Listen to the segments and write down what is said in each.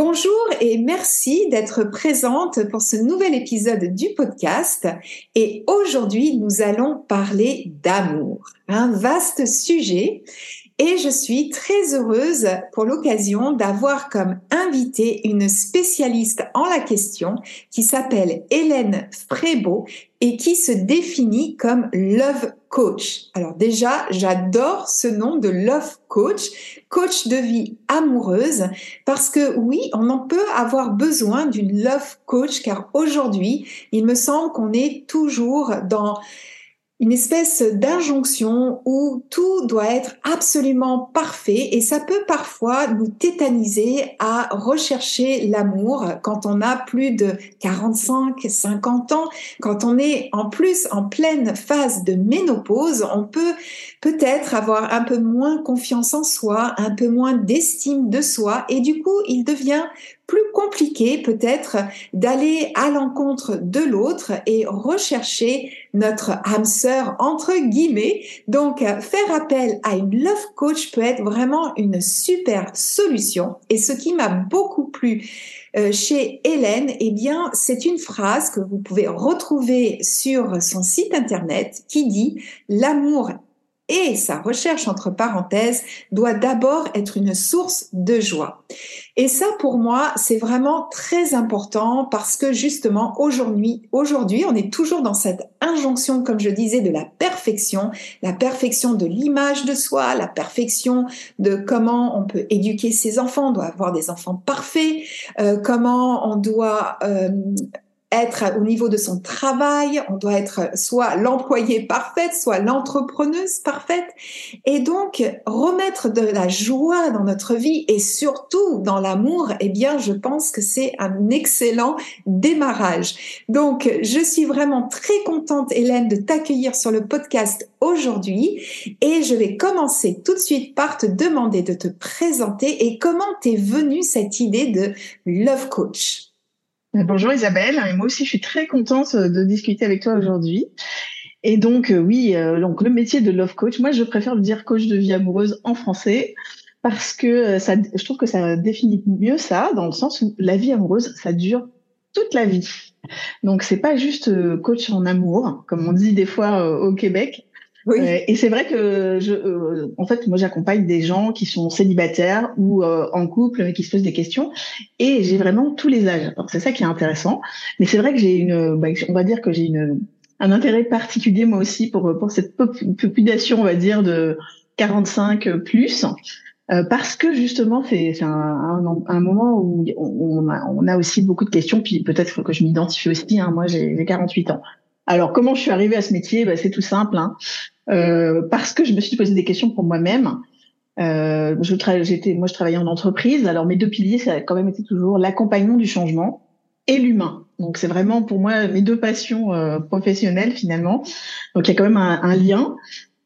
Bonjour et merci d'être présente pour ce nouvel épisode du podcast. Et aujourd'hui, nous allons parler d'amour, un vaste sujet et je suis très heureuse pour l'occasion d'avoir comme invitée une spécialiste en la question qui s'appelle Hélène Frébeau et qui se définit comme Love Coach. Alors déjà, j'adore ce nom de Love Coach, coach de vie amoureuse, parce que oui, on en peut avoir besoin d'une Love Coach, car aujourd'hui, il me semble qu'on est toujours dans une espèce d'injonction où tout doit être absolument parfait et ça peut parfois nous tétaniser à rechercher l'amour quand on a plus de 45, 50 ans, quand on est en plus en pleine phase de ménopause, on peut peut-être avoir un peu moins confiance en soi, un peu moins d'estime de soi et du coup, il devient plus compliqué peut-être d'aller à l'encontre de l'autre et rechercher notre âme sœur entre guillemets. Donc faire appel à une love coach peut être vraiment une super solution. Et ce qui m'a beaucoup plu euh, chez Hélène, eh bien, c'est une phrase que vous pouvez retrouver sur son site internet qui dit l'amour et sa recherche entre parenthèses doit d'abord être une source de joie. Et ça, pour moi, c'est vraiment très important parce que justement, aujourd'hui, aujourd'hui, on est toujours dans cette injonction, comme je disais, de la perfection, la perfection de l'image de soi, la perfection de comment on peut éduquer ses enfants, on doit avoir des enfants parfaits, euh, comment on doit euh, être au niveau de son travail, on doit être soit l'employé parfaite, soit l'entrepreneuse parfaite. Et donc, remettre de la joie dans notre vie et surtout dans l'amour, eh bien, je pense que c'est un excellent démarrage. Donc, je suis vraiment très contente, Hélène, de t'accueillir sur le podcast aujourd'hui et je vais commencer tout de suite par te demander de te présenter et comment t'es venue cette idée de Love Coach. Bonjour Isabelle, et moi aussi je suis très contente de discuter avec toi aujourd'hui. Et donc euh, oui, euh, donc le métier de love coach, moi je préfère le dire coach de vie amoureuse en français parce que euh, ça, je trouve que ça définit mieux ça dans le sens où la vie amoureuse ça dure toute la vie. Donc c'est pas juste coach en amour comme on dit des fois au Québec, Euh, et c'est vrai que je, euh, en fait, moi, j'accompagne des gens qui sont célibataires ou euh, en couple, mais qui se posent des questions. Et j'ai vraiment tous les âges. Alors c'est ça qui est intéressant. Mais c'est vrai que j'ai une, bah, on va dire que j'ai une un intérêt particulier moi aussi pour pour cette population, on va dire de 45 plus. parce que justement, c'est un, un, un, moment où on a, on a aussi beaucoup de questions, puis peut-être que je m'identifie aussi. Hein, moi, j'ai 48 ans. Alors, comment je suis arrivée à ce métier? Bah, C'est tout simple. Hein. Euh, parce que je me suis posé des questions pour moi-même. Euh, j'étais, moi, je travaillais en entreprise. Alors, mes deux piliers, ça a quand même été toujours l'accompagnement du changement et l'humain. Donc, c'est vraiment pour moi mes deux passions euh, professionnelles finalement. Donc, il y a quand même un, un lien.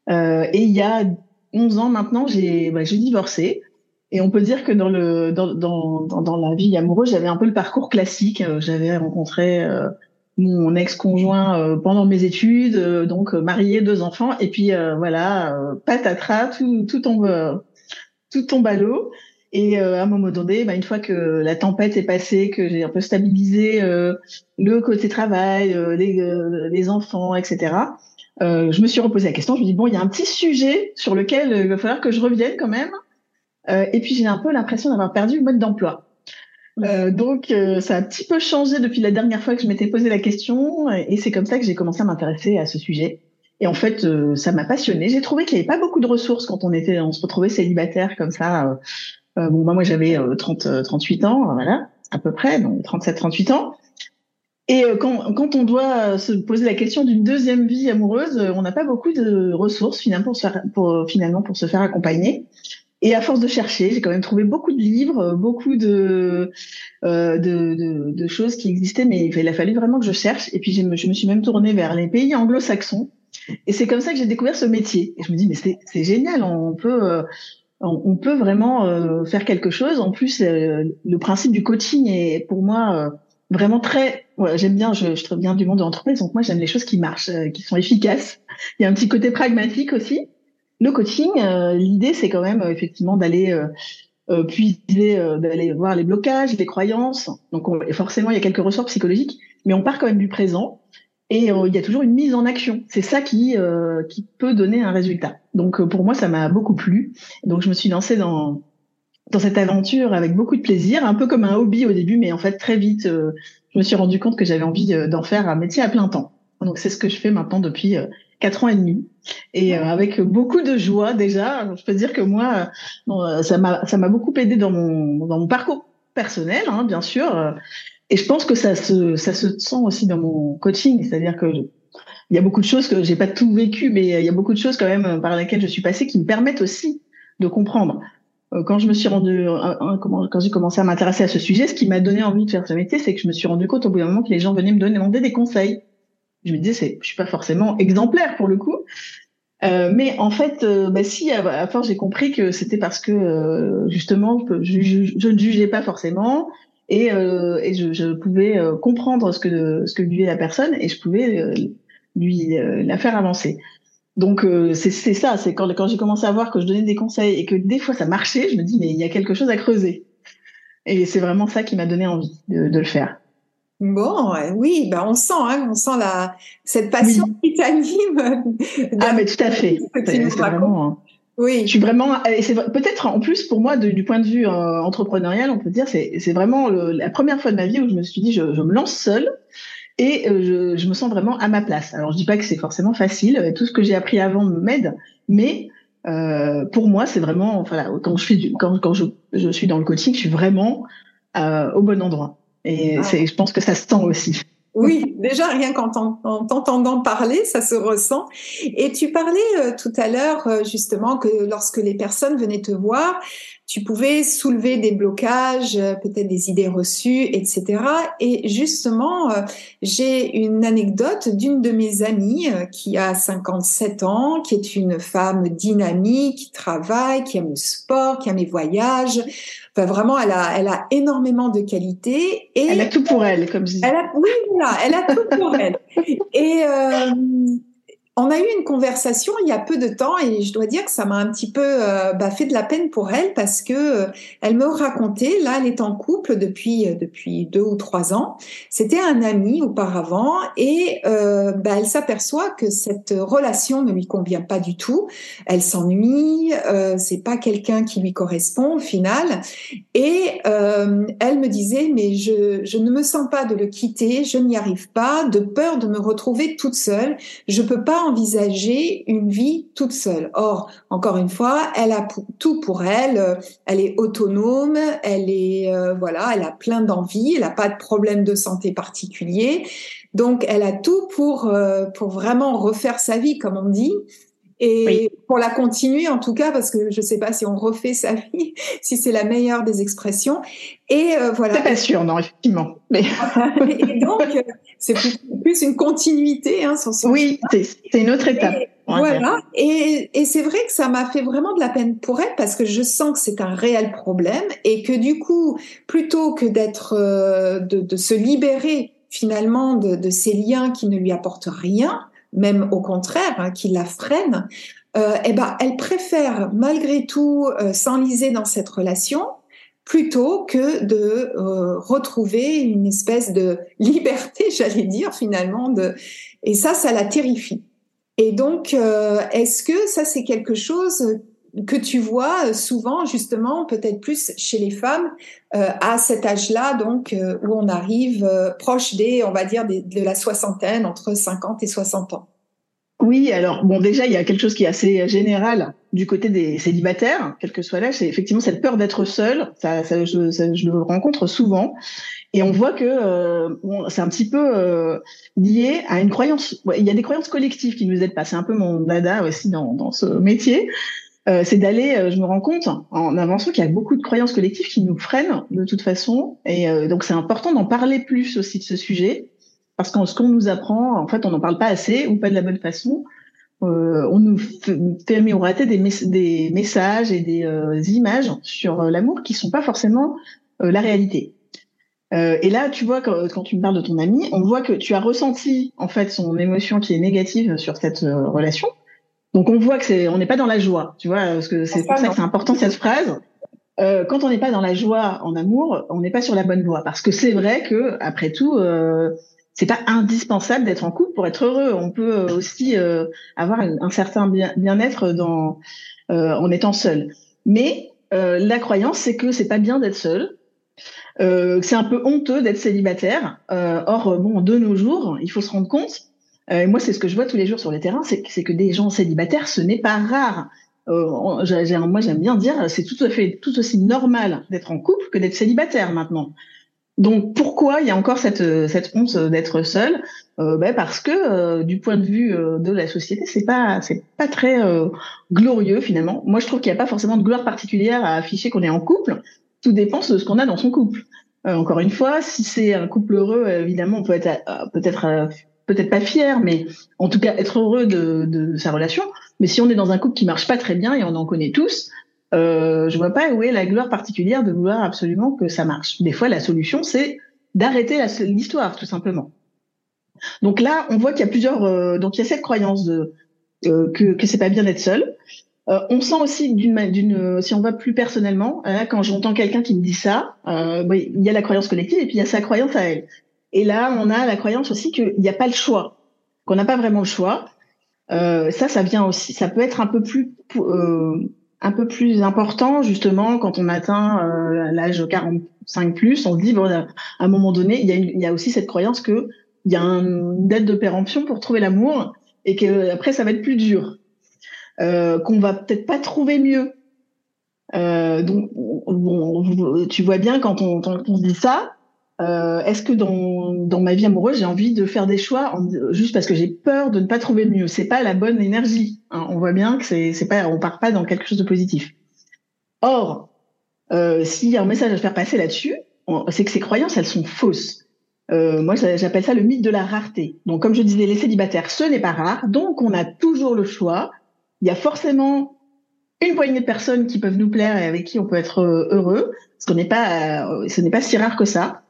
Euh, et il y a 11 ans maintenant, j'ai bah, divorcé. Et on peut dire que dans le dans dans dans, la vie amoureuse, j'avais un peu le parcours classique. Euh, j'avais rencontré euh, mon ex-conjoint euh, pendant mes études, euh, donc euh, marié, deux enfants, et puis voilà, patatras, tout, tout tombe, tout tombe à l'eau. Et à un moment donné, bah, une fois que la tempête est passée, que j'ai un peu stabilisé le côté travail, les, les, enfants, etc., je me suis reposé la question. Je me dis bon, il y a un petit sujet sur lequel il va falloir que je revienne quand même. et puis j'ai un peu l'impression d'avoir perdu le mode d'emploi. Donc ça a un petit peu changé depuis la dernière fois que je m'étais posé la question et c'est comme ça que j'ai commencé à m'intéresser à ce sujet. Et en fait, ça m'a passionné. J'ai trouvé qu'il n'y avait pas beaucoup de ressources quand on était, on se retrouvait célibataire comme ça. bon, moi, moi j'avais 30, 38 ans, voilà, à peu près, donc 37, 38 ans. Et euh, quand, quand, on doit se poser la question d'une deuxième vie amoureuse, euh, on n'a pas beaucoup de ressources finalement pour se faire, pour, finalement pour se faire accompagner. Et à force de chercher, j'ai quand même trouvé beaucoup de livres, beaucoup de, euh, de, de, de, choses qui existaient, mais il a fallu vraiment que je cherche. Et puis je me, suis même tournée vers les pays anglo-saxons. Et c'est comme ça que j'ai découvert ce métier. Et je me dis, mais c'est génial, on peut, euh, on, peut vraiment euh, faire quelque chose. En plus, le principe du coaching est pour moi vraiment très. j'aime bien, je, je bien du monde de l'entreprise, donc moi j'aime les choses qui marchent, euh, qui sont efficaces. Il y a un petit côté pragmatique aussi. Le coaching, euh, l'idée c'est quand même euh, effectivement d'aller puiser, d'aller voir les blocages, les croyances. Donc forcément il y a quelques ressorts psychologiques, mais on part quand même du présent et il y a toujours une mise en action. C'est ça qui qui peut donner un résultat. Donc pour moi ça m'a beaucoup plu. Donc je me suis lancée dans dans cette aventure avec beaucoup de plaisir, un peu comme un hobby au début, mais en fait très vite, euh, je me suis rendu compte que j'avais envie euh, d'en faire un métier à plein temps. Donc c'est ce que je fais maintenant depuis euh, quatre ans et demi, et avec beaucoup de joie déjà. Je peux dire que moi, ça m'a ça m'a beaucoup aidé dans mon dans mon parcours personnel, hein, bien sûr. Et je pense que ça se ça se sent aussi dans mon coaching, c'est-à-dire que il y a beaucoup de choses que j'ai pas tout vécu, mais il y a beaucoup de choses quand même par lesquelles je suis passée qui me permettent aussi de comprendre. Euh, quand je me suis rendu, quand j'ai commencé à m'intéresser à ce sujet, ce qui m'a donné envie de faire ce métier, c'est que je me suis rendu compte au bout d'un moment que les gens venaient me demander des conseils. Je me disais, je suis pas forcément exemplaire pour le coup, euh, mais en fait, euh, bah, si à, force j'ai compris que c'était parce que justement je, ne jugeais pas forcément et, et je, je, pouvais comprendre ce que ce que vivait la personne et je pouvais lui la faire avancer. Donc euh, c'est ça, c'est quand, quand j'ai commencé à voir que je donnais des conseils et que des fois ça marchait, je me dis mais il y a quelque chose à creuser. Et c'est vraiment ça qui m'a donné envie de, de, le faire. Bon, oui, ben on sent, hein, on sent la cette passion qui t'anime. Ah mais tout à fait. Vraiment. Hein. Oui. Je suis vraiment. C'est peut-être en plus pour moi du point de vue euh, entrepreneurial, on peut dire c'est c'est vraiment la première fois de ma vie où je me suis dit je, je me lance seule et euh, je, je, me sens vraiment à ma place. Alors je dis pas que c'est forcément facile, tout ce que j'ai appris avant m'aide, mais euh, pour moi c'est vraiment, enfin quand je du, quand, quand je, je, suis dans le coaching, je suis vraiment euh, au bon endroit. Et ah. je pense que ça se sent aussi. Oui, déjà rien qu'en t'entendant parler, ça se ressent. Et tu parlais euh, tout à l'heure euh, justement que lorsque les personnes venaient te voir, tu pouvais soulever des blocages, euh, peut-être des idées reçues, etc. Et justement, j'ai une anecdote d'une de mes amies qui a 57 ans, qui est une femme dynamique, qui travaille, qui aime le sport, qui aime les voyages vraiment, elle a, elle a énormément de qualités. Et elle a tout pour elle, comme je dis. Elle a, oui, voilà, elle a tout pour elle. Et euh, on a eu une conversation il y a peu de temps et je dois dire que ça m'a un petit peu euh, bah, fait de la peine pour elle parce que euh, elle me racontait, là, elle est en couple depuis euh, depuis deux ou trois ans. C'était un ami auparavant et bah, elle s'aperçoit que cette relation ne lui convient pas du tout. Elle s'ennuie, c'est pas quelqu'un qui lui correspond au final. Et elle me disait mais je je ne me sens pas de le quitter, je n'y arrive pas, de peur de me retrouver toute seule. Je peux pas envisager une vie toute seule. Or, encore une fois, elle a tout pour elle. Elle est autonome, elle est euh, voilà, elle a plein d'envie, elle n'a pas de problème de santé particulier. Donc, elle a tout pour euh, pour vraiment refaire sa vie, comme on dit. Et pour la continuer, en tout cas, parce que je ne sais pas si on refait sa vie, si c'est la meilleure des expressions. Et euh, voilà. pas sûr, non, effectivement. Mais... et donc, c'est plus, une continuité hein, sur Oui, c'est une autre étape. voilà. Et, et c'est vrai que ça m'a fait vraiment de la peine pour elle parce que je sens que c'est un réel problème et que du coup, plutôt que d'être, euh, de, de, se libérer finalement de, de ces liens qui ne lui apportent rien, même au contraire, hein, qui la freine, euh, eh ben, elle préfère malgré tout euh, s'enliser dans cette relation plutôt que de euh, retrouver une espèce de liberté, j'allais dire finalement, de... et ça, ça la terrifie. Et donc, est-ce que ça, c'est quelque chose que tu vois souvent justement peut-être plus chez les femmes à cet âge-là donc où on arrive proche des on va dire de la soixantaine entre 50 et 60 ans oui, alors bon, déjà, il y a quelque chose qui est assez général du côté des célibataires, quel que soit l'âge, c'est effectivement cette peur d'être seul. Ça, je, le rencontre souvent, et on voit que euh, c'est un petit peu euh, lié à une croyance. il y a des croyances collectives qui nous aident pas. C'est un peu mon dada aussi dans ce métier. Euh, c'est d'aller, je me rends compte en avançant qu'il y a beaucoup de croyances collectives qui nous freinent de toute façon, et donc c'est important d'en parler plus aussi de ce sujet parce que ce qu'on nous apprend, en fait, on n'en parle pas assez ou pas de la bonne façon. Euh, on nous fait miroiter des, des messages et des euh, images sur euh, l'amour qui sont pas forcément euh, la réalité. et là, tu vois, quand, quand, tu me parles de ton ami, on voit que tu as ressenti en fait son émotion qui est négative sur cette relation. Donc on voit que c'est, on n'est pas dans la joie, tu vois, parce que c'est pour ça que c'est important cette phrase. Euh, quand on n'est pas dans la joie en amour, on n'est pas sur la bonne voie. Parce que c'est vrai que, après tout, euh, c'est pas indispensable d'être en couple pour être heureux. On peut euh, aussi euh, avoir un, certain bien-être dans euh, en étant seul. Mais la croyance, c'est que c'est pas bien d'être seul. c'est un peu honteux d'être célibataire. or, bon, de nos jours, il faut se rendre compte. Et moi, c'est ce que je vois tous les jours sur les terrains, c'est que des gens célibataires, ce n'est pas rare. moi, j'aime bien dire, c'est tout à fait tout aussi normal d'être en couple que d'être célibataire maintenant. Donc pourquoi il y a encore cette, cette honte d'être seul? Euh, ben Parce que euh, du point de vue euh, de la société, c'est pas c'est pas très glorieux finalement. Moi, je trouve qu'il n'y a pas forcément de gloire particulière à afficher qu'on est en couple. Tout dépend de ce qu'on a dans son couple. encore une fois, si c'est un couple heureux, évidemment, on peut être peut-être peut-être pas fier, mais en tout cas être heureux de, sa relation. Mais si on est dans un couple qui marche pas très bien et on en connaît tous, euh, je vois pas où est la gloire particulière de vouloir absolument que ça marche. Des fois, la solution, c'est d'arrêter l'histoire, tout simplement. Donc là, on voit qu'il y a plusieurs. Euh, donc il y a cette croyance de euh, que que c'est pas bien d'être seul. Euh, on sent aussi d'une d'une si on va plus personnellement, quand j'entends quelqu'un qui me dit ça, euh, il y a la croyance collective et puis il y a sa croyance à elle. Et là, on a la croyance aussi qu'il n'y a pas le choix, qu'on n'a pas vraiment le choix. ça, ça vient aussi. Ça peut être un peu plus un peu plus important justement quand on atteint euh, l'âge 45 plus on se dit bon à un moment donné il y a, aussi cette croyance que il y a une dette de péremption pour trouver l'amour et que après ça va être plus dur euh, qu'on va peut-être pas trouver mieux euh, donc bon, tu vois bien quand on, quand on dit ça euh, est-ce que dans, ma vie amoureuse, j'ai envie de faire des choix juste parce que j'ai peur de ne pas trouver le mieux? C'est pas la bonne énergie. Hein. On voit bien que c'est, pas, on part pas dans quelque chose de positif. Or, euh, s'il y a un message à faire passer là-dessus, c'est que ces croyances, elles sont fausses. Euh, moi, j'appelle ça le mythe de la rareté. Donc, comme je disais, les célibataires, ce n'est pas rare. Donc, on a toujours le choix. Il y a forcément une poignée de personnes qui peuvent nous plaire et avec qui on peut être heureux, ce n'est pas si rare que ça.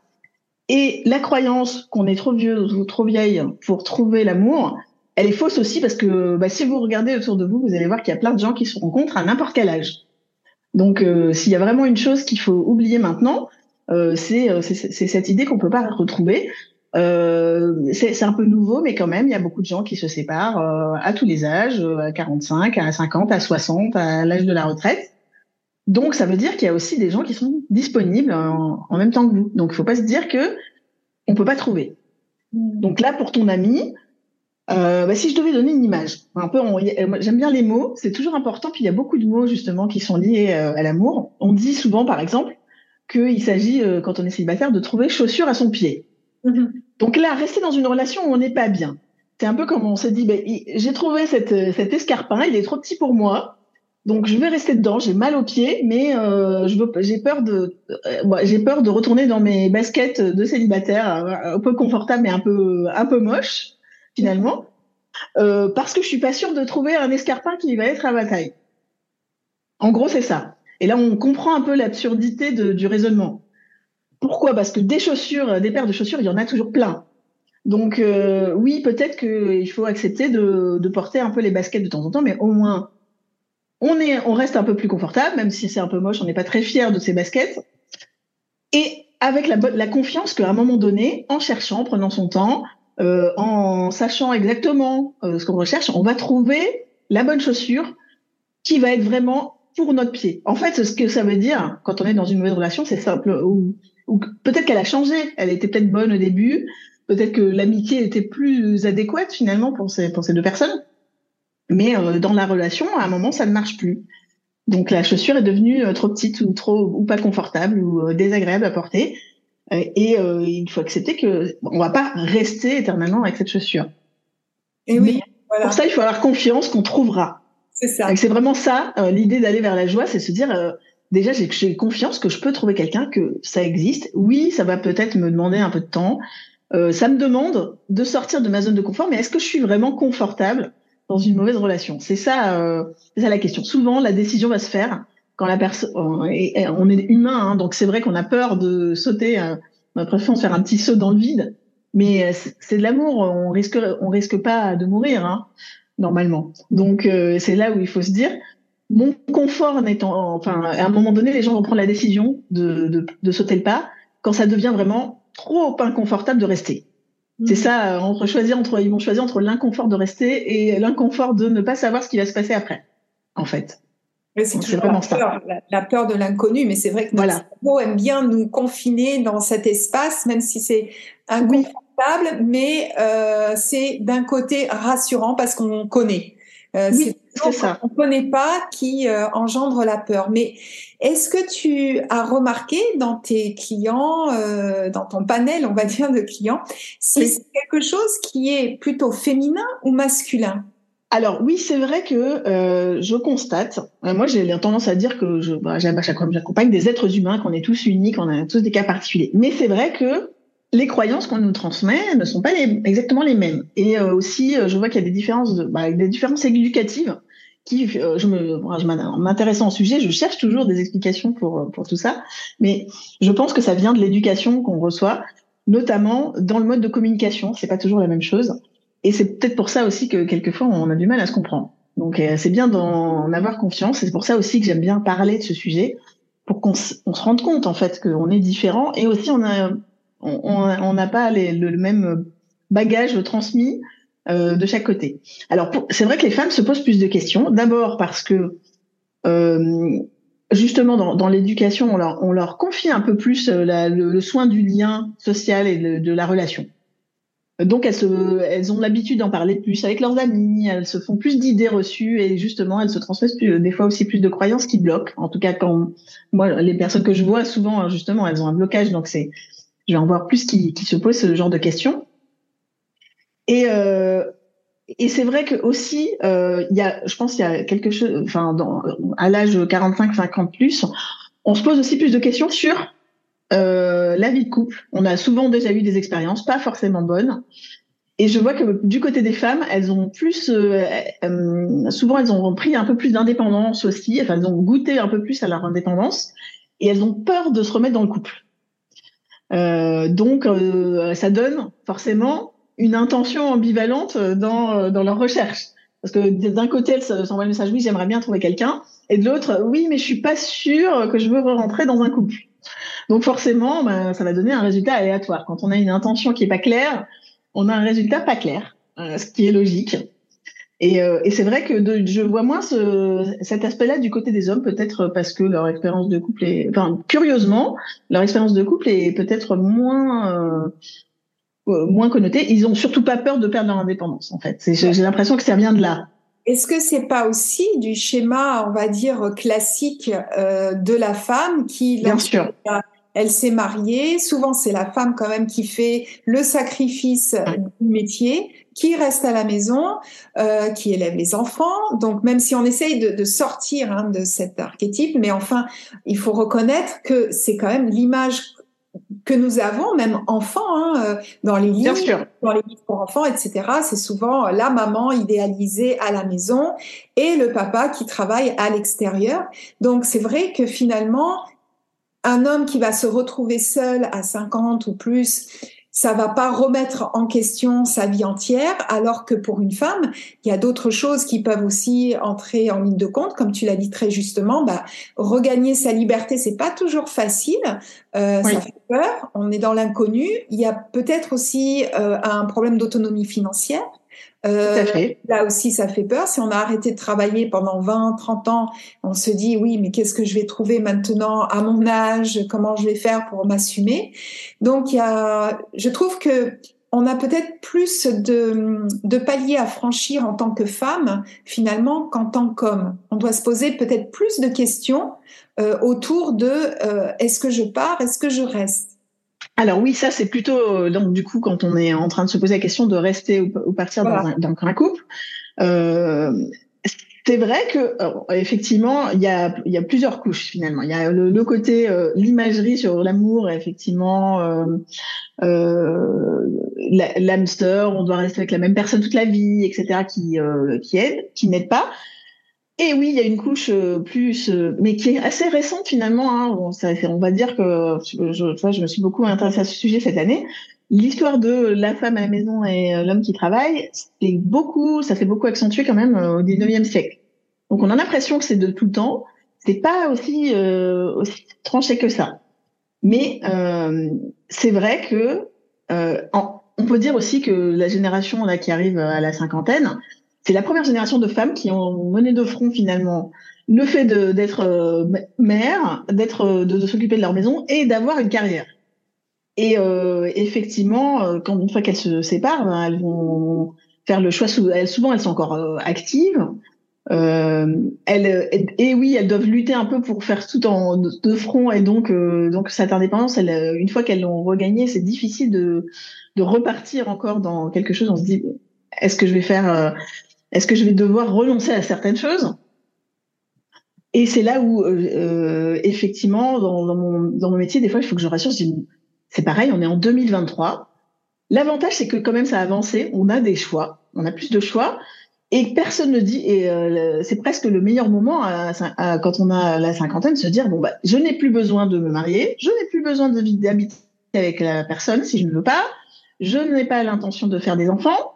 Et la croyance qu'on est trop vieux ou trop vieille pour trouver l'amour, elle est fausse aussi parce que bah, si vous regardez autour de vous, vous allez voir qu'il y a plein de gens qui se rencontrent à n'importe quel âge. Donc, euh, s'il y a vraiment une chose qu'il faut oublier maintenant, euh, euh c'est cette idée qu'on peut pas retrouver. C'est un peu nouveau, mais quand même, il y a beaucoup de gens qui se séparent à tous les âges, à 45, à 50, à 60, à l'âge de la retraite. Donc, ça veut dire qu'il y a aussi des gens qui sont disponibles en, même temps que vous. Donc, il faut pas se dire que on peut pas trouver. Hmm. Donc là, pour ton ami, euh, bah, si je devais donner une image, un peu, j'aime bien les mots, c'est toujours important. Puis il y a beaucoup de mots justement qui sont liés euh, à l'amour. On dit souvent, par exemple, qu'il s'agit, euh, quand on est célibataire, de trouver chaussure à son pied. Hmm. Donc là, rester dans une relation où on n'est pas bien, c'est un peu comme on s'est dit, ben, j'ai trouvé cet escarpin, il est trop petit pour moi. Donc je vais rester dedans, j'ai mal aux pieds, mais euh, je veux, j'ai peur de, euh, j'ai peur de retourner dans mes baskets de célibataire, euh, un peu confortable mais un peu, un moche finalement, parce que je suis pas sûre de trouver un escarpin qui va être à ma taille. En gros, c'est ça. Et là, on comprend un peu l'absurdité du raisonnement. Pourquoi? Parce que des chaussures, des paires de chaussures, il y en a toujours plein. Donc oui, peut-être qu'il faut accepter de porter un peu les baskets de temps en temps, mais au moins on, est, on reste un peu plus confortable, même si c'est un peu moche, on n'est pas très fier de ses baskets. Et avec la, la confiance qu'à un moment donné, en cherchant, en prenant son temps, en sachant exactement ce qu'on recherche, on va trouver la bonne chaussure qui va être vraiment pour notre pied. En fait, ce que ça veut dire quand on est dans une mauvaise relation, c'est simple. Ou, peut-être qu'elle a changé. Elle était peut-être bonne au début. Peut-être que l'amitié était plus adéquate finalement pour ces, pour ces deux personnes. Mais euh, dans la relation, à un moment, ça ne marche plus. Donc la chaussure est devenue euh, trop petite ou trop ou pas confortable ou euh, désagréable à porter. et il faut accepter que on va pas rester éternellement avec cette chaussure. Et oui. Voilà. Pour ça, il faut avoir confiance qu'on trouvera. C'est ça. C'est vraiment ça, euh, l'idée d'aller vers la joie, c'est se dire, euh, déjà, j'ai confiance que je peux trouver quelqu'un, que ça existe. Oui, ça va peut-être me demander un peu de temps. Euh, ça me demande de sortir de ma zone de confort, mais est-ce que je suis vraiment confortable dans une mauvaise relation C'est ça, ça la question. Souvent, la décision va se faire quand la personne, on est humain, hein, donc c'est vrai qu'on a peur de sauter. on a préféré faire un petit saut dans le vide, mais c'est de l'amour. On risque, on risque pas de mourir. Hein normalement. Donc euh, c'est là où il faut se dire, mon confort n'étant, enfin, à un moment donné, les gens vont prendre la décision de, de, de sauter le pas quand ça devient vraiment trop inconfortable de rester. C'est ça, euh, entre choisir entre, ils vont choisir entre l'inconfort de rester et l'inconfort de ne pas savoir ce qui va se passer après, en fait. C'est toujours la peur, la, peur, de l'inconnu, mais c'est vrai que notre cerveau aime bien nous confiner dans cet espace, même si c'est inconfortable mais euh, c'est d'un côté rassurant parce qu'on connaît. Euh, c'est ça. On ne connaît pas qui euh, engendre la peur. Mais est-ce que tu as remarqué dans tes clients, euh, dans ton panel, on va dire, de clients, si c'est quelque chose qui est plutôt féminin ou masculin? Alors oui, c'est vrai que euh, je constate. Euh, moi, j'ai tendance à dire que je, bah, j'accompagne des êtres humains, qu'on est tous uniques, qu'on a tous des cas particuliers. Mais c'est vrai que les croyances qu'on nous transmet ne sont pas exactement les mêmes. Et euh, aussi, je vois qu'il y a des différences, de, bah, des différences éducatives qui, euh, je me, je m'intéressant au sujet, je cherche toujours des explications pour pour tout ça, mais je pense que ça vient de l'éducation qu'on reçoit, notamment dans le mode de communication. C'est pas toujours la même chose, et c'est peut-être pour ça aussi que quelquefois on a du mal à se comprendre. Donc c'est bien d'en avoir confiance. C'est pour ça aussi que j'aime bien parler de ce sujet pour qu'on se rende compte en fait qu'on est différent et aussi on a on n'a pas le même bagage transmis euh, de chaque côté. Alors, c'est vrai que les femmes se posent plus de questions. D'abord parce que euh, justement dans, l'éducation, on leur, confie un peu plus euh, le, soin du lien social et de, la relation. Donc elles, elles ont l'habitude d'en parler plus avec leurs amis, elles se font plus d'idées reçues et justement elles se transmettent des fois aussi plus de croyances qui bloquent. En tout cas quand moi les personnes que je vois souvent justement elles ont un blocage donc c'est je vais en voir plus qui, qui se posent ce genre de questions. Et, euh, et c'est vrai que aussi, euh, y a, je pense qu'il y a quelque chose, enfin, dans, à l'âge 45-50 plus, on se pose aussi plus de questions sur euh, la vie de couple. On a souvent déjà eu des expériences pas forcément bonnes. Et je vois que du côté des femmes, elles ont plus, euh, euh, souvent elles ont pris un peu plus d'indépendance aussi. Enfin, elles ont goûté un peu plus à leur indépendance et elles ont peur de se remettre dans le couple. Euh, donc, euh, ça donne forcément une intention ambivalente dans, euh, dans leur recherche. Parce que d'un côté, elles s'envoient le message, oui, j'aimerais bien trouver quelqu'un. Et de l'autre, oui, mais je suis pas sûre que je veux rentrer dans un couple. Donc forcément, ben, ça va donner un résultat aléatoire. Quand on a une intention qui est pas claire, on a un résultat pas clair, ce qui est logique. Et, euh, et c'est vrai que je vois moins ce, cet aspect-là du côté des hommes, peut-être parce que leur expérience de couple est, enfin, curieusement, leur expérience de couple est peut-être moins, euh, euh moins connotée. Ils ont surtout pas peur de perdre leur indépendance, en fait. J'ai l'impression que ça vient de là. Est-ce que c'est pas aussi du schéma, on va dire classique euh, de la femme qui, bien sûr, elle s'est mariée. Souvent, c'est la femme quand même qui fait le sacrifice du métier qui reste à la maison, euh, qui élève les enfants. Donc même si on essaye de, de sortir hein, de cet archétype, mais enfin, il faut reconnaître que c'est quand même l'image que nous avons, même enfants, hein, euh, dans les livres, dans les livres pour enfants, etc. C'est souvent la maman idéalisée à la maison et le papa qui travaille à l'extérieur. Donc c'est vrai que finalement, un homme qui va se retrouver seul à 50 ou plus ça va pas remettre en question sa vie entière, alors que pour une femme, il y a d'autres choses qui peuvent aussi entrer en ligne de compte, comme tu l'as dit très justement. Bah, regagner sa liberté, c'est pas toujours facile. Euh, Ça fait peur. On est dans l'inconnu. Il y a peut-être aussi euh, un problème d'autonomie financière. Euh, là aussi, ça fait peur. Si on a arrêté de travailler pendant 20, 30 ans, on se dit oui, mais qu'est-ce que je vais trouver maintenant à mon âge? Comment je vais faire pour m'assumer? Donc, il y a, je trouve que on a peut-être plus de, de paliers à franchir en tant que femme, finalement, qu'en tant qu'homme. On doit se poser peut-être plus de questions euh, autour de euh, est-ce que je pars, est-ce que je reste? Alors oui, ça c'est plutôt euh, donc du coup quand on est en train de se poser la question de rester ou, partir dans, un, couple. Euh, c'est vrai que effectivement il y a, y a plusieurs couches finalement. Il y a le, côté euh, l'imagerie sur l'amour, effectivement euh, l'hamster, on doit rester avec la même personne toute la vie, etc. qui qui aide, qui n'aide pas. Et oui, il y a une couche euh, plus, euh, mais qui est assez récente finalement. Hein. on va dire que je, je me suis beaucoup intéressée à ce sujet cette année. L'histoire de la femme à la maison et euh, l'homme qui travaille, c'est beaucoup, ça s'est beaucoup accentué quand même au 19e siècle. Donc on a l'impression que c'est de tout le temps. C'est pas aussi, aussi tranché que ça. Mais c'est vrai que on peut dire aussi que la génération là qui arrive à la cinquantaine, c'est la première génération de femmes qui ont mené de front finalement le fait d'être euh, mère, euh, de, s'occuper de leur maison et d'avoir une carrière. Et euh, effectivement, quand une fois qu'elles se séparent, ben, elles vont faire le choix. souvent, elles sont encore actives. et oui, elles doivent lutter un peu pour faire tout en de front. Et donc, cette indépendance, une fois qu'elles l'ont regagnée, c'est difficile de, de repartir encore dans quelque chose. On se dit, est-ce que je vais faire est-ce que je vais devoir renoncer à certaines choses? Et c'est là où, euh, euh, effectivement, dans, mon, métier, des fois, il faut que je rassure. Je dis, c'est pareil, on est en 2023. L'avantage, c'est que quand même, ça a avancé. On a des choix. On a plus de choix. Et personne ne dit, et euh, c'est presque le meilleur moment quand on a la cinquantaine, se dire, bon, bah, je n'ai plus besoin de me marier, je n'ai plus besoin d'habiter avec la personne si je ne veux pas, je n'ai pas l'intention de faire des enfants.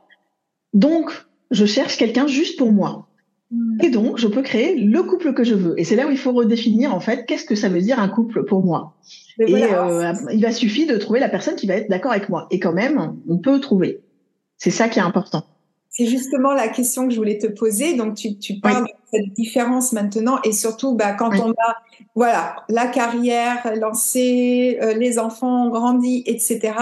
Donc, je cherche quelqu'un juste pour moi. Hmm. Et donc, je peux créer le couple que je veux. Et c'est là où il faut redéfinir, en fait, qu'est-ce que ça veut dire un couple pour moi. et euh, il va suffire de trouver la personne qui va être d'accord avec moi. Et quand même, on peut trouver. C'est ça qui est important. C'est justement la question que je voulais te poser. Donc, tu, tu parles de cette différence maintenant et surtout, bah, quand on a voilà, la carrière lancée, euh, les enfants ont grandi, etc.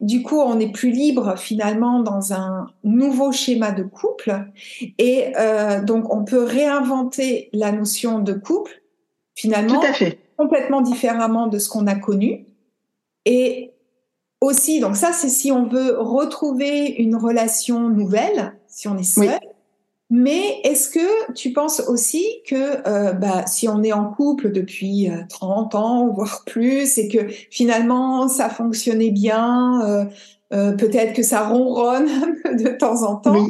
Du coup, on est plus libre finalement dans un nouveau schéma de couple. Et euh, donc, on peut réinventer la notion de couple finalement Tout à fait. complètement différemment de ce qu'on a connu. Et aussi, donc ça, c'est si on veut retrouver une relation nouvelle, si on est seul. Mais est-ce que tu penses aussi que euh, bah, si on est en couple depuis 30 euh, ans, voire plus, et que finalement ça fonctionnait bien, euh, peut-être que ça ronronne de temps en temps,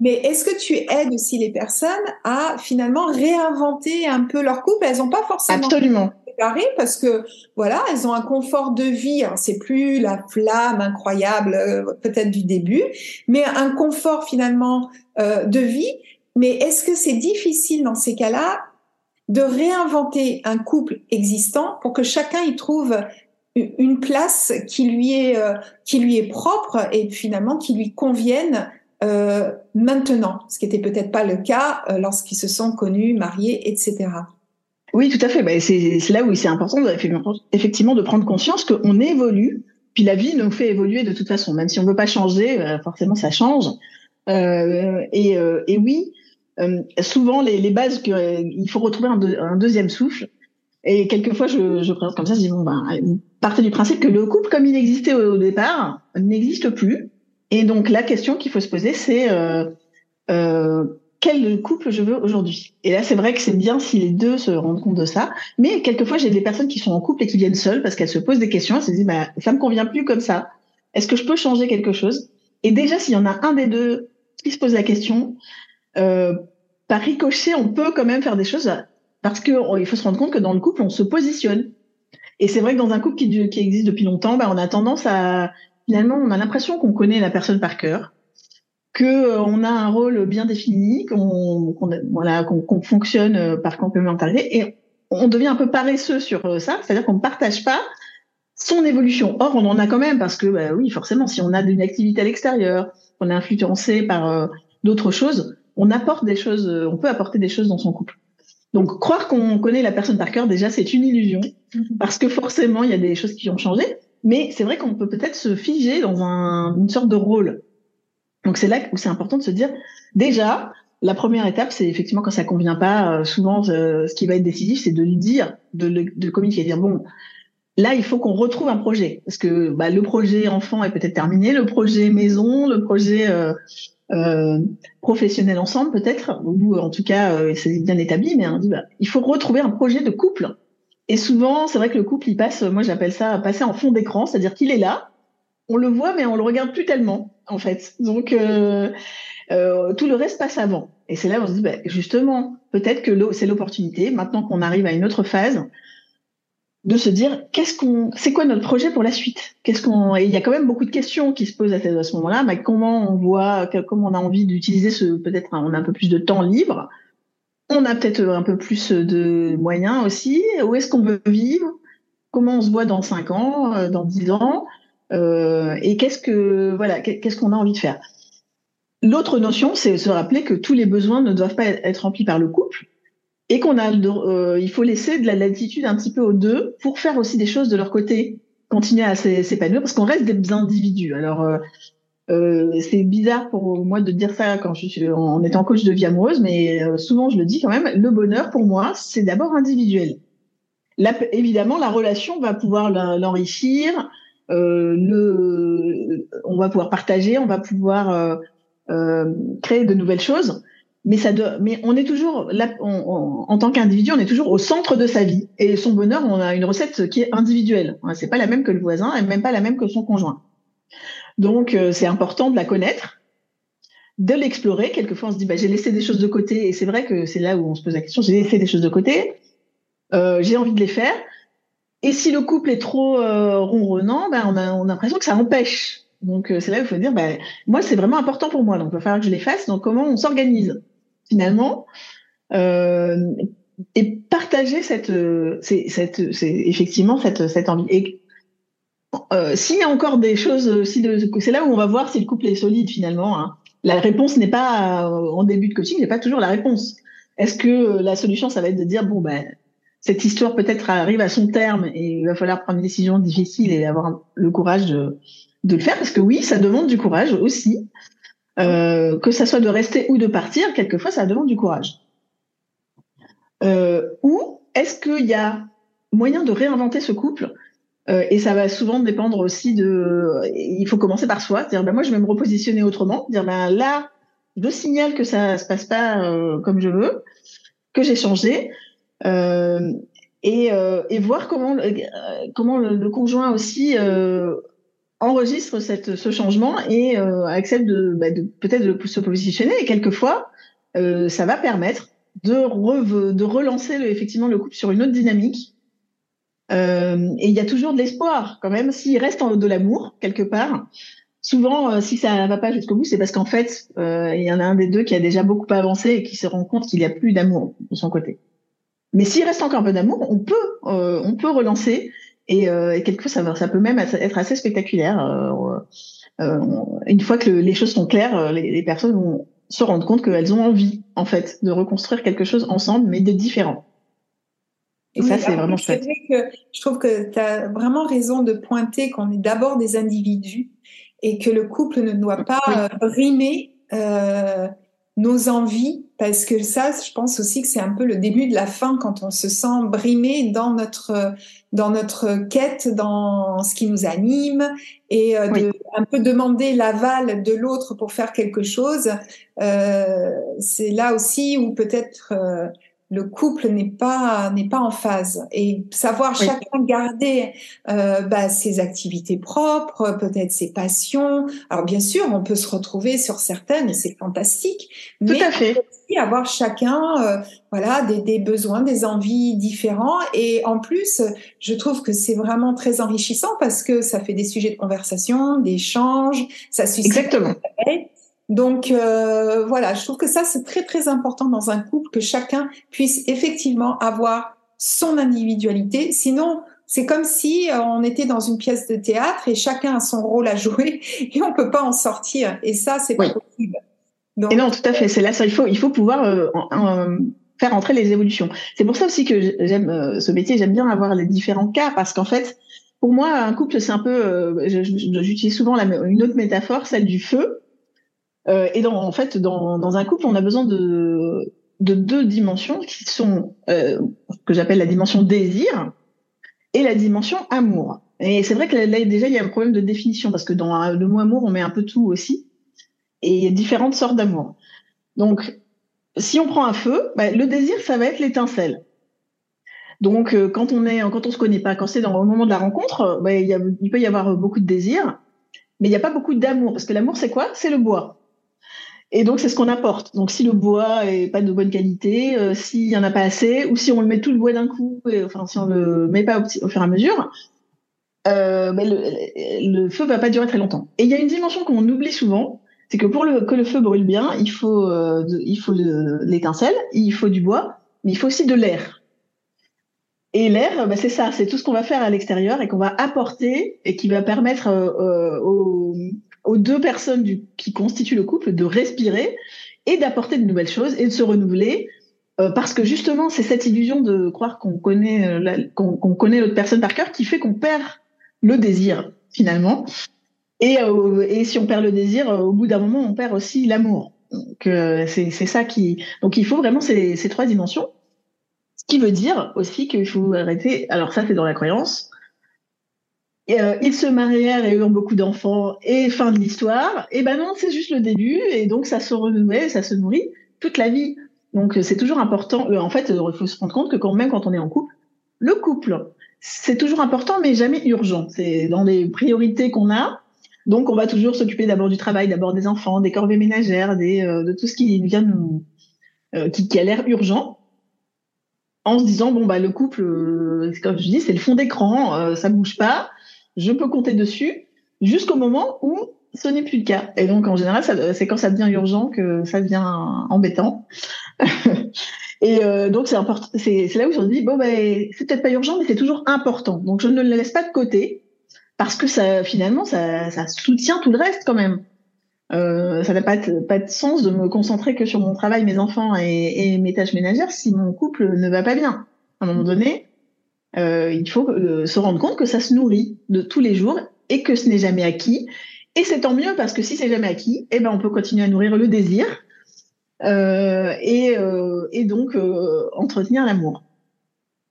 mais est-ce que tu aides aussi les personnes à finalement réinventer un peu leur couple? Elles n'ont pas forcément Absolument parce que voilà, elles ont un confort de vie. C'est plus la flamme incroyable euh, peut-être du début, mais un confort finalement euh, de vie. Mais est-ce que c'est difficile dans ces cas-là de réinventer un couple existant pour que chacun y trouve une place qui lui est euh, qui lui est propre et finalement qui lui convienne maintenant, ce qui n'était peut-être pas le cas lorsqu'ils se sont connus, mariés, etc. Oui, tout à fait. Bah, c'est là où c'est important effectivement de prendre conscience qu'on évolue, puis la vie nous fait évoluer de toute façon. Même si on ne veut pas changer, euh, forcément ça change. Euh, et, euh, et, oui, euh, souvent les, les bases, que, il faut retrouver un, deuxième souffle. Et quelquefois, je, je présente comme ça, je dis bon ben, partez du principe que le couple comme il existait au, départ n'existe plus. Et donc la question qu'il faut se poser, c'est euh, quel couple je veux aujourd'hui. Et là, c'est vrai que c'est bien si les deux se rendent compte de ça. Mais quelquefois, j'ai des personnes qui sont en couple et qui viennent seules parce qu'elles se posent des questions. Elles se disent, bah, ça me convient plus comme ça. Est-ce que je peux changer quelque chose? Et déjà, s'il y en a un des deux qui se pose la question, euh, par ricochet, on peut quand même faire des choses parce que il faut se rendre compte que dans le couple, on se positionne. Et c'est vrai que dans un couple qui, qui existe depuis longtemps, bah, on a tendance à finalement, on a l'impression qu'on connaît la personne par cœur, que on a un rôle bien défini, qu'on voilà, qu'on fonctionne par complémentarité, et on devient un peu paresseux sur ça, c'est-à-dire qu'on ne partage pas son évolution. Or, on en a quand même parce que, bah, oui, forcément, si on a une activité à l'extérieur, on est influencé par d'autres choses, on apporte des choses, on peut apporter des choses dans son couple. Donc, croire qu'on connaît la personne par cœur, déjà, c'est une illusion, mhm. parce que forcément, il y a des choses qui ont changé. Mais c'est vrai qu'on peut peut-être se figer dans un, une sorte de rôle. Donc, c'est là où c'est important de se dire, déjà, la première étape, c'est effectivement quand ça convient pas, euh, souvent, euh, ce qui va être décisif, c'est de lui dire, de, de communiquer, dire bon, là, il faut qu'on retrouve un projet, parce que bah, le projet enfant est peut-être terminé, le projet maison, le projet euh, professionnels ensemble peut-être, ou en tout cas euh, c'est bien établi, mais on dit bah, il faut retrouver un projet de couple. Et souvent, c'est vrai que le couple, il passe, moi j'appelle ça passer en fond d'écran, c'est-à-dire qu'il est là, on le voit, mais on le regarde plus tellement, en fait. Donc euh, euh tout le reste passe avant. Et c'est là où on se dit, bah, justement, peut-être que c'est l'opportunité, maintenant qu'on arrive à une autre phase, de se dire qu'est-ce qu'on, c'est quoi notre projet pour la suite? Qu'est-ce qu'on, il y a quand même beaucoup de questions qui se posent à, ce moment-là. Mais comment on voit, comment on a envie d'utiliser ce, peut-être, on a un peu plus de temps libre? On a peut-être un peu plus de moyens aussi. Où est-ce qu'on veut vivre? Comment on se voit dans cinq ans, euh, dans dix ans? Et qu'est-ce que, voilà, qu'est-ce qu'on a envie de faire? L'autre notion, c'est se rappeler que tous les besoins ne doivent pas être remplis par le couple et qu'on a, euh, il faut laisser de la latitude un petit peu aux deux pour faire aussi des choses de leur côté, continuer à s'épanouir parce qu'on reste des individus. Alors euh, euh, c'est bizarre pour moi de dire ça quand je suis en étant coach de vie amoureuse, mais euh, souvent je le dis quand même. Le bonheur pour moi, c'est d'abord individuel. Là, évidemment, la relation va pouvoir l'enrichir. Euh, on va pouvoir partager, on va pouvoir créer de nouvelles choses mais ça mais on est toujours là, en tant qu'individu, on est toujours au centre de sa vie. Et son bonheur, on a une recette qui est individuelle. C'est pas la même que le voisin, et même pas la même que son conjoint. Donc, euh, c'est important de la connaître, de l'explorer. Quelquefois, on se dit, bah, j'ai laissé des choses de côté, et c'est vrai que c'est là où on se pose la question. J'ai laissé des choses de côté, euh, j'ai envie de les faire. Et si le couple est trop euh, ronronnant, ben on a, on a l'impression que ça empêche. Donc euh, c'est là où il faut dire, ben, moi c'est vraiment important pour moi, donc il va falloir que je les fasse. Donc comment on s'organise finalement euh, et partager cette, cette, c'est effectivement cette, cette envie. Et euh, s'il y a encore des choses, si c'est là où on va voir si le couple est solide finalement. Hein. La réponse n'est pas en début de coaching, n'est pas toujours la réponse. Est-ce que la solution, ça va être de dire bon ben cette histoire peut-être arrive à son terme et il va falloir prendre une décision difficile et avoir le courage de, de le faire parce que oui, ça demande du courage aussi. Euh, que ça soit de rester ou de partir, quelquefois ça demande du courage. Euh, ou est-ce qu'il y a moyen de réinventer ce couple euh, Et ça va souvent dépendre aussi de. Il faut commencer par soi, dire ben moi je vais me repositionner autrement, dire ben là je signale que ça se passe pas comme je veux, que j'ai changé. Euh, et, et, voir comment comment le, le conjoint aussi enregistre cette, ce changement et euh, accepte de, bah, de peut-être de se positionner. Et quelquefois, euh, ça va permettre de, de relancer le, effectivement le couple sur une autre dynamique. Euh, et il y a toujours de l'espoir quand même. S'il reste en de l'amour quelque part, souvent, euh, si ça va pas jusqu'au bout, c'est parce qu'en fait, euh, il y en a un des deux qui a déjà beaucoup avancé et qui se rend compte qu'il n'y a plus d'amour de son côté. Mais s'il reste encore un peu d'amour, on peut, on peut relancer et, euh, et quelquefois, ça, ça peut même être assez spectaculaire. Euh, euh, une fois que les choses sont claires, les, les personnes vont se rendre compte qu'elles ont envie, en fait, de reconstruire quelque chose ensemble, mais de différent. Et ça, c'est vraiment chouette. Que je trouve que tu as vraiment raison de pointer qu'on est d'abord des individus et que le couple ne doit pas rimer euh, nos envies, parce que ça, je pense aussi que c'est un peu le début de la fin quand on se sent brimé dans notre dans notre quête, dans ce qui nous anime, et euh, de un peu demander l'aval de l'autre pour faire quelque chose. Euh, c'est là aussi où peut-être euh, le couple n'est pas n'est pas en phase et savoir chacun garder euh, bah, ses activités propres, peut-être ses passions. Alors bien sûr, on peut se retrouver sur certaines, c'est fantastique. Tout à fait. Aussi avoir chacun euh, voilà des, des, besoins, des envies différents et en plus, je trouve que c'est vraiment très enrichissant parce que ça fait des sujets de conversation, d'échange, ça suscite Exactement. Donc euh, voilà, je trouve que ça c'est très très important dans un couple que chacun puisse effectivement avoir son individualité. Sinon, c'est comme si euh, on était dans une pièce de théâtre et chacun a son rôle à jouer et on peut pas en sortir. Et ça, c'est pas possible. et non, tout à fait. C'est là, ça, il faut, il faut pouvoir euh, faire entrer les évolutions. C'est pour ça aussi que j'aime ce métier. J'aime bien avoir les différents cas parce qu'en fait, pour moi, un couple, c'est un peu. J'utilise souvent la, une autre métaphore, celle du feu. Euh, et dans, en fait, dans, dans, un couple, on a besoin de, de deux dimensions qui sont euh, que j'appelle la dimension désir et la dimension amour. Et c'est vrai que là, déjà, il y a un problème de définition parce que dans le mot amour, on met un peu tout aussi. Et il y a différentes sortes d'amour. Donc, si on prend un feu, bah, le désir, ça va être l'étincelle. Donc, euh, quand on est, quand on se connaît pas, quand c'est dans au moment de la rencontre, bah, il, y a, il peut y avoir beaucoup de désir, mais il n'y a pas beaucoup d'amour parce que l'amour, c'est quoi? C'est le bois. Et donc, c'est ce qu'on apporte. Donc, si le bois est pas de bonne qualité, euh, s'il y en a pas assez, ou si on le met tout le bois d'un coup, enfin, si on le met pas au, fur et à mesure, euh, mais le, le, feu va pas durer très longtemps. Et il y a une dimension qu'on oublie souvent, c'est que pour que le feu brûle bien, il faut, euh, il faut l'étincelle, il faut du bois, mais il faut aussi de l'air. Et l'air, bah, c'est ça, c'est tout ce qu'on va faire à l'extérieur et qu'on va apporter et qui va permettre aux aux deux personnes qui constituent le couple de respirer et d'apporter de nouvelles choses et de se renouveler. Euh, parce que justement, c'est cette illusion de croire qu'on connaît euh, qu'on connaît l'autre personne par cœur qui fait qu'on perd le désir finalement. Et, euh, et si on perd le désir, au bout d'un moment, on perd aussi l'amour. Donc c'est ça qui. Donc il faut vraiment ces, ces trois dimensions. Ce qui veut dire aussi qu'il faut arrêter. Alors ça, c'est dans la croyance euh, ils se marièrent et eurent beaucoup d'enfants et fin de l'histoire. Et ben non, c'est juste le début et donc ça se renouvelle, ça se nourrit toute la vie. Donc c'est toujours important. Euh, en fait, il faut se rendre compte que quand même quand on est en couple, le couple, c'est toujours important mais jamais urgent. C'est dans les priorités qu'on a. Donc on va toujours s'occuper d'abord du travail, d'abord des enfants, des corvées ménagères, des, euh, de tout ce qui vient nous, qui, qui a l'air urgent en se disant bon bah le couple comme je dis c'est le fond d'écran ça bouge pas je peux compter dessus jusqu'au moment où ce n'est plus le cas. Et donc, en général, c'est quand ça devient urgent que ça devient embêtant. et euh, donc, c'est là où on se dit bon, ben, c'est peut-être pas urgent, mais c'est toujours important. Donc, je ne le laisse pas de côté parce que ça, finalement, ça, ça soutient tout le reste quand même. Euh, ça n'a pas, pas de sens de me concentrer que sur mon travail, mes enfants et, et mes tâches ménagères si mon couple ne va pas bien. À un moment donné, euh, il faut euh, se rendre compte que ça se nourrit de tous les jours et que ce n'est jamais acquis. Et c'est tant mieux parce que si c'est jamais acquis, eh ben on peut continuer à nourrir le désir euh, et, euh, et, donc euh, entretenir l'amour.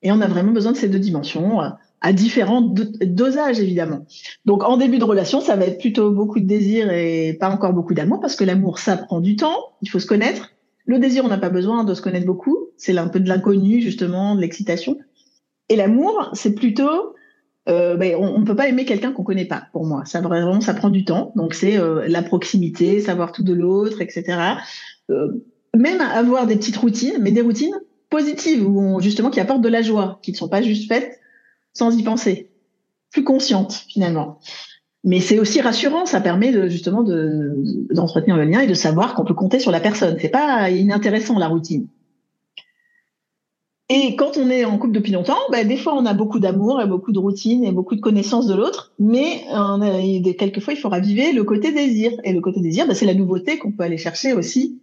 Et on a vraiment besoin de ces deux dimensions à différents dosages évidemment. Donc en début de relation, ça va être plutôt beaucoup de désir et pas encore beaucoup d'amour parce que l'amour ça prend du temps, il faut se connaître. Le désir, on n'a pas besoin de se connaître beaucoup, c'est un peu de l'inconnu justement, de l'excitation. Et l'amour, c'est plutôt, euh, ben, on ne peut pas aimer quelqu'un qu'on connaît pas. Pour moi, ça vraiment, ça prend du temps. Donc c'est euh, la proximité, savoir tout de l'autre, etc. Euh, même avoir des petites routines, mais des routines positives ou justement qui apportent de la joie, qui ne sont pas juste faites sans y penser, plus conscientes finalement. Mais c'est aussi rassurant, ça permet de, justement d'entretenir le lien et de savoir qu'on peut compter sur la personne. C'est pas inintéressant la routine. Et quand on est en couple depuis longtemps, bah, des fois on a beaucoup d'amour et beaucoup de routine et beaucoup de connaissances de l'autre, mais on a, quelquefois il faut raviver le côté désir. Et le côté désir, bah, c'est la nouveauté qu'on peut aller chercher aussi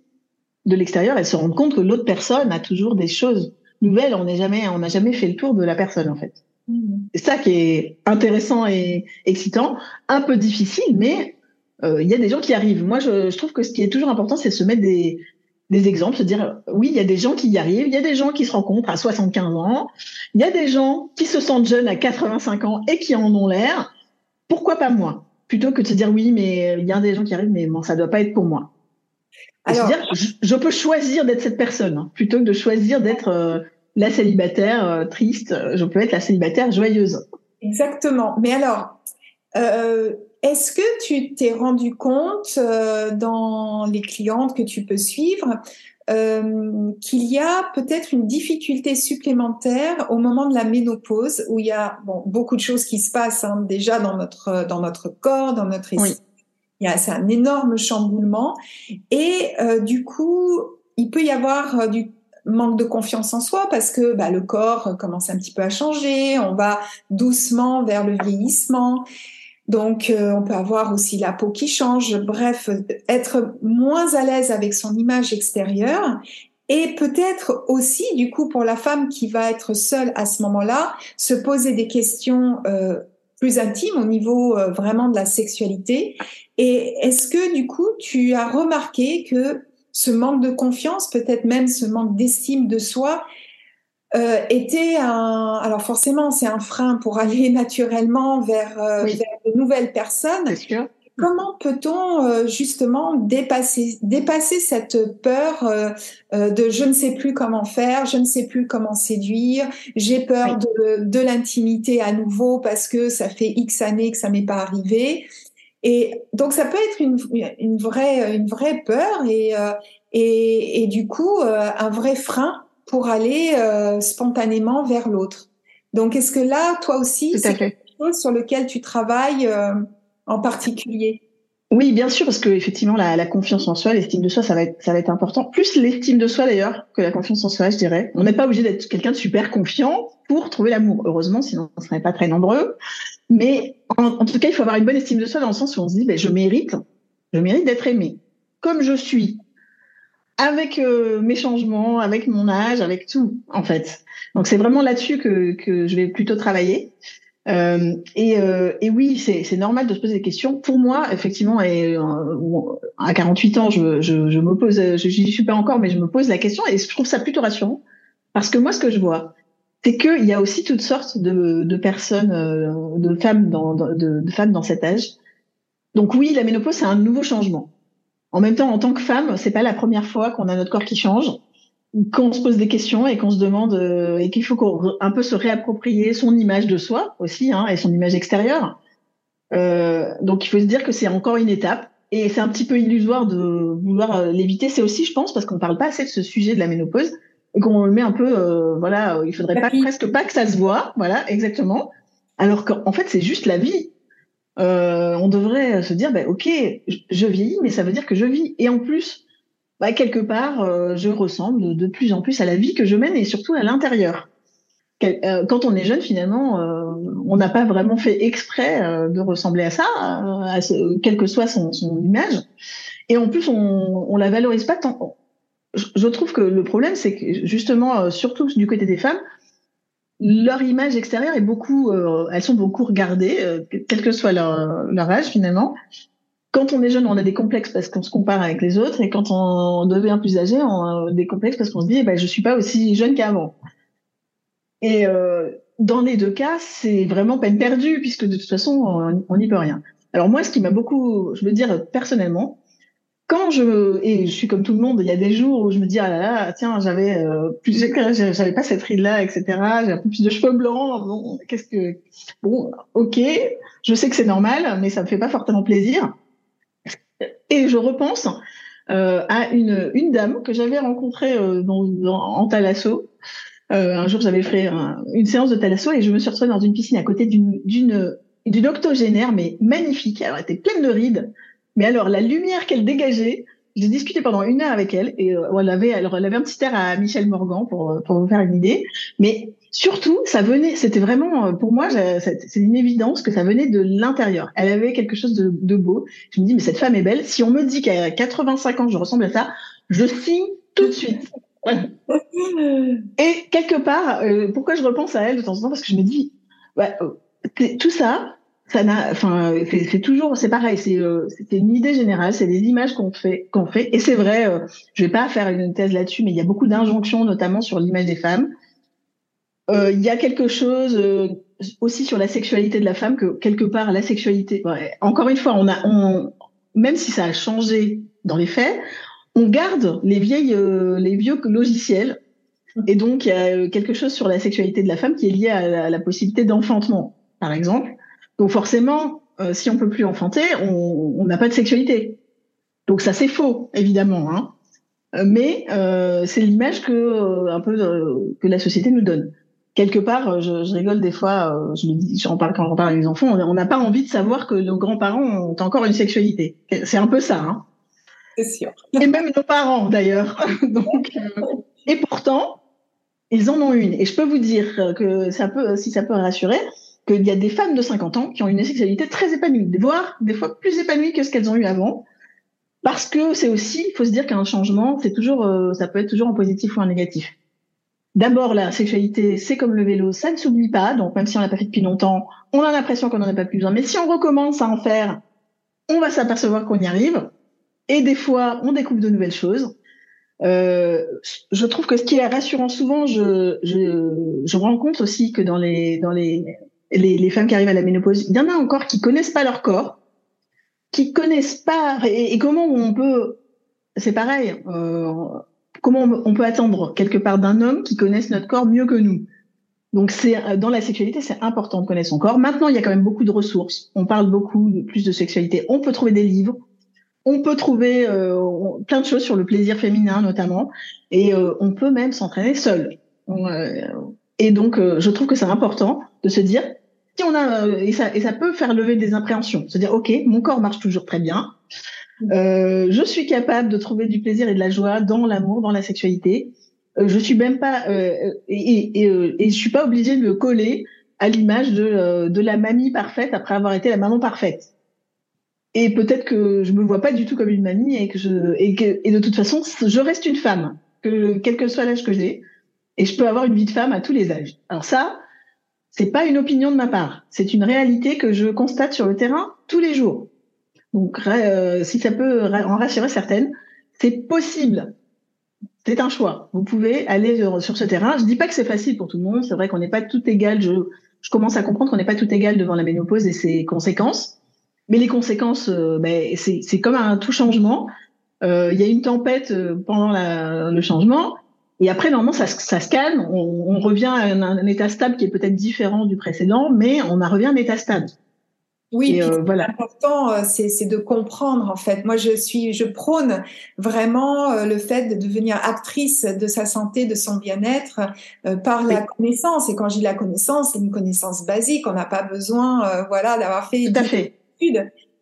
de l'extérieur et se rendre compte que l'autre personne a toujours des choses nouvelles. On n'est jamais, on n'a jamais fait le tour de la personne en fait. Mmh. C'est ça qui est intéressant et excitant, un peu difficile, mais euh, il y a des gens qui arrivent. Moi, je, je trouve que ce qui est toujours important, c'est de se mettre des, des exemples, se dire oui, il y a des gens qui y arrivent, il y a des gens qui se rencontrent à 75 ans, il y a des gens qui se sentent jeunes à 85 ans et qui en ont l'air. Pourquoi pas moi? Plutôt que de se dire oui, mais il y a des gens qui arrivent, mais bon, ça doit pas être pour moi. Alors, dire, je, peux choisir d'être cette personne hein, plutôt que de choisir d'être euh, la célibataire euh, triste. Je peux être la célibataire joyeuse. Exactement. Mais alors, euh, est-ce que tu t'es rendu compte dans les clientes que tu peux suivre qu'il y a peut-être une difficulté supplémentaire au moment de la ménopause où il y a bon, beaucoup de choses qui se passent hein, déjà dans notre dans notre corps, dans notre esprit. Il y a c'est un énorme chamboulement et euh, du coup il peut y avoir euh, du manque de confiance en soi parce que bah, le corps commence un petit peu à changer, on va doucement vers le vieillissement. Donc, euh, on peut avoir aussi la peau qui change. Bref, être moins à l'aise avec son image extérieure. Et peut-être aussi, du coup, pour la femme qui va être seule à ce moment-là, se poser des questions euh, plus intimes au niveau euh, vraiment de la sexualité. Et est-ce que, du coup, tu as remarqué que ce manque de confiance, peut-être même ce manque d'estime de soi, euh, était un. Alors forcément, c'est un frein pour aller naturellement vers, euh, de nouvelles personnes. Comment peut-on euh, justement dépasser, dépasser cette peur de je ne sais plus comment faire, je ne sais plus comment séduire, j'ai peur de, de l'intimité à nouveau parce que ça fait X années que ça m'est pas arrivé. Et donc ça peut être une, une vraie, une vraie peur et, et, et du coup un vrai frein pour aller euh, spontanément vers l'autre. Donc, est-ce que là, toi aussi, c'est quelque chose sur lequel tu travailles euh, en particulier? Oui, bien sûr, parce que effectivement, la, la confiance en soi, l'estime de soi, ça va être, ça va être important. Plus l'estime de soi d'ailleurs que la confiance en soi, je dirais. On n'est pas obligé d'être quelqu'un de super confiant pour trouver l'amour. Heureusement, sinon on serait pas très nombreux. Mais en, tout cas, il faut avoir une bonne estime de soi dans le sens où on se dit, ben, je mérite, je mérite d'être aimé comme je suis, avec euh, mes changements, avec mon âge, avec tout, en fait. Donc c'est vraiment là-dessus que, que je vais plutôt travailler. Euh, et, euh, et, oui, c'est normal de se poser des questions. Pour moi, effectivement, et, euh, à 48 ans, je, je, je me pose, je n'y suis pas encore, mais je me pose la question et je trouve ça plutôt rassurant. Parce que moi, ce que je vois, c'est qu'il y a aussi toutes sortes de, de personnes, euh, de femmes dans, de, de femmes dans cet âge. Donc oui, la ménopause, c'est un nouveau changement. En même temps, en tant que femme, c'est pas la première fois qu'on a notre corps qui change, qu'on se pose des questions et qu'on se demande euh, et qu'il faut qu'on un peu se réapproprier son image de soi aussi hein, et son image extérieure. Euh, donc il faut se dire que c'est encore une étape et c'est un petit peu illusoire de vouloir euh, l'éviter. C'est aussi, je pense, parce qu'on parle pas assez de ce sujet de la ménopause et qu'on le met un peu, euh, voilà, il faudrait pas presque pas que ça se voit, voilà, exactement. Alors qu'en fait c'est juste la vie euh, on devrait se dire, bah, ok, je vieillis, mais ça veut dire que je vis. Et en plus, bah, quelque part, euh, je ressemble de plus en plus à la vie que je mène et surtout à l'intérieur. Euh, quand on est jeune, finalement, euh, on n'a pas vraiment fait exprès de ressembler à ça, à quelle que soit son, image. Et en plus, on, on la valorise pas tant. Je trouve que le problème, c'est que justement, surtout du côté des femmes, leur image extérieure est beaucoup, euh, elles sont beaucoup regardées, euh, quel que soit leur, leur âge finalement. Quand on est jeune, on a des complexes parce qu'on se compare avec les autres, et quand on devient plus âgé, on a des complexes parce qu'on se dit, eh ben, je suis pas aussi jeune qu'avant. Et euh, dans les deux cas, c'est vraiment peine perdue puisque de toute façon, on n'y peut rien. Alors moi, ce qui m'a beaucoup, je veux dire personnellement, quand je et je suis comme tout le monde, il y a des jours où je me dis ah là là tiens j'avais euh, plus j'avais pas cette ride là etc j'ai un peu plus de cheveux blancs bon qu'est-ce que bon ok je sais que c'est normal mais ça me fait pas fortement plaisir. Et je repense euh, à une une dame que j'avais rencontrée euh, dans, en thalasso euh, un jour j'avais fait une séance de thalasso et je me suis retrouvée dans une piscine à côté d'une d'une d'une octogénaire mais magnifique. Alors elle était pleine de rides mais alors, la lumière qu'elle dégageait, j'ai discuté pendant une heure avec elle et euh, elle avait, elle, avait un petit air à Michel Morgan pour, euh, vous faire une idée. Mais surtout, ça venait, c'était vraiment, euh, pour moi, c'est une évidence que ça venait de l'intérieur. Elle avait quelque chose de, beau. Je me dis, mais cette femme est belle. Si on me dit qu'à 85 ans, je ressemble à ça, je signe tout de suite. Et quelque part, pourquoi je repense à elle de temps en temps? Parce que je me dis, ouais, tout ça, ça n'a, enfin, c'est toujours, c'est pareil, c'est euh, une idée générale, c'est des images qu'on fait, qu'on fait, et c'est vrai. Euh, je vais pas faire une thèse là-dessus, mais il y a beaucoup d'injonctions, notamment sur l'image des femmes. Euh, il y a quelque chose euh, aussi sur la sexualité de la femme que quelque part la sexualité. Ouais, encore une fois, on a, on, même si ça a changé dans les faits, on garde les vieilles, euh, les vieux logiciels. Et donc, il y a quelque chose sur la sexualité de la femme qui est lié à la, possibilité d'enfantement, par exemple. Donc, forcément, si on peut plus enfanter, on n'a pas de sexualité. Donc, ça, c'est faux, évidemment. Hein. Mais c'est l'image que un peu que la société nous donne quelque part, euh, je, je, rigole des fois, euh, je me dis, j'en parle quand on parle avec les enfants, on n'a pas envie de savoir que nos grands-parents ont encore une sexualité. C'est un peu ça. Hein. C'est sûr. Et même nos parents, d'ailleurs. Donc, euh, et pourtant, ils en ont une. Et je peux vous dire que ça peut, si ça peut rassurer, qu'il y a des femmes de 50 ans qui ont une sexualité très épanouie, voire des fois plus épanouie que ce qu'elles ont eu avant. Parce que c'est aussi, il faut se dire qu'un changement, c'est toujours, ça peut être toujours en positif ou en négatif. D'abord, la sexualité, c'est comme le vélo, ça ne s'oublie pas. Donc, même si on l'a pas fait depuis longtemps, on a l'impression qu'on n'en a pas plus besoin. Mais si on recommence à en faire, on va s'apercevoir qu'on y arrive. Et des fois, on découvre de nouvelles choses. Euh, je trouve que ce qui est rassurant souvent, je, je, je rencontre aussi que dans les dans les, les, femmes qui arrivent à la ménopause, il y en a encore qui connaissent pas leur corps, qui connaissent pas et, comment on peut. C'est pareil. Euh, comment on peut attendre quelque part d'un homme qui connaisse notre corps mieux que nous donc c'est euh, dans la sexualité, c'est important de connaître son corps. Maintenant, il y a quand même beaucoup de ressources. On parle beaucoup de, plus de sexualité. On peut trouver des livres, on peut trouver euh, plein de choses sur le plaisir féminin notamment, et on peut même s'entraîner seul. Et donc, je trouve que c'est important de se dire si on a et ça et ça peut faire lever des impréhensions, se dire ok, mon corps marche toujours très bien, euh, je suis capable de trouver du plaisir et de la joie dans l'amour, dans la sexualité. Euh, je suis même pas euh, et, et, euh, et, je suis pas obligée de me coller à l'image de, euh, de la mamie parfaite après avoir été la maman parfaite. Et peut-être que je me vois pas du tout comme une mamie et que je et, que, et de toute façon je reste une femme, que quel que soit l'âge que j'ai, et je peux avoir une vie de femme à tous les âges. Alors ça, c'est pas une opinion de ma part, c'est une réalité que je constate sur le terrain tous les jours. Donc, euh, si ça peut en rassurer certaines, c'est possible. C'est un choix. Vous pouvez aller sur ce terrain. Je dis pas que c'est facile pour tout le monde. C'est vrai qu'on n'est pas tout égal. Je, commence à comprendre qu'on n'est pas tout égal devant la ménopause et ses conséquences. Mais les conséquences, euh, ben, c'est comme un tout changement. Euh, il y a une tempête pendant le changement. Et après, normalement, ça, ça se calme. On, on revient à un, un, état stable qui est peut-être différent du précédent, mais on a revient à un état stable. Oui, euh, voilà. L'important, euh, c'est de comprendre en fait. Moi, je suis, je prône vraiment euh, le fait de devenir actrice de sa santé, de son bien-être par la connaissance. Et quand je dis la connaissance, c'est une connaissance basique. On n'a pas besoin, voilà, d'avoir fait Tout à fait.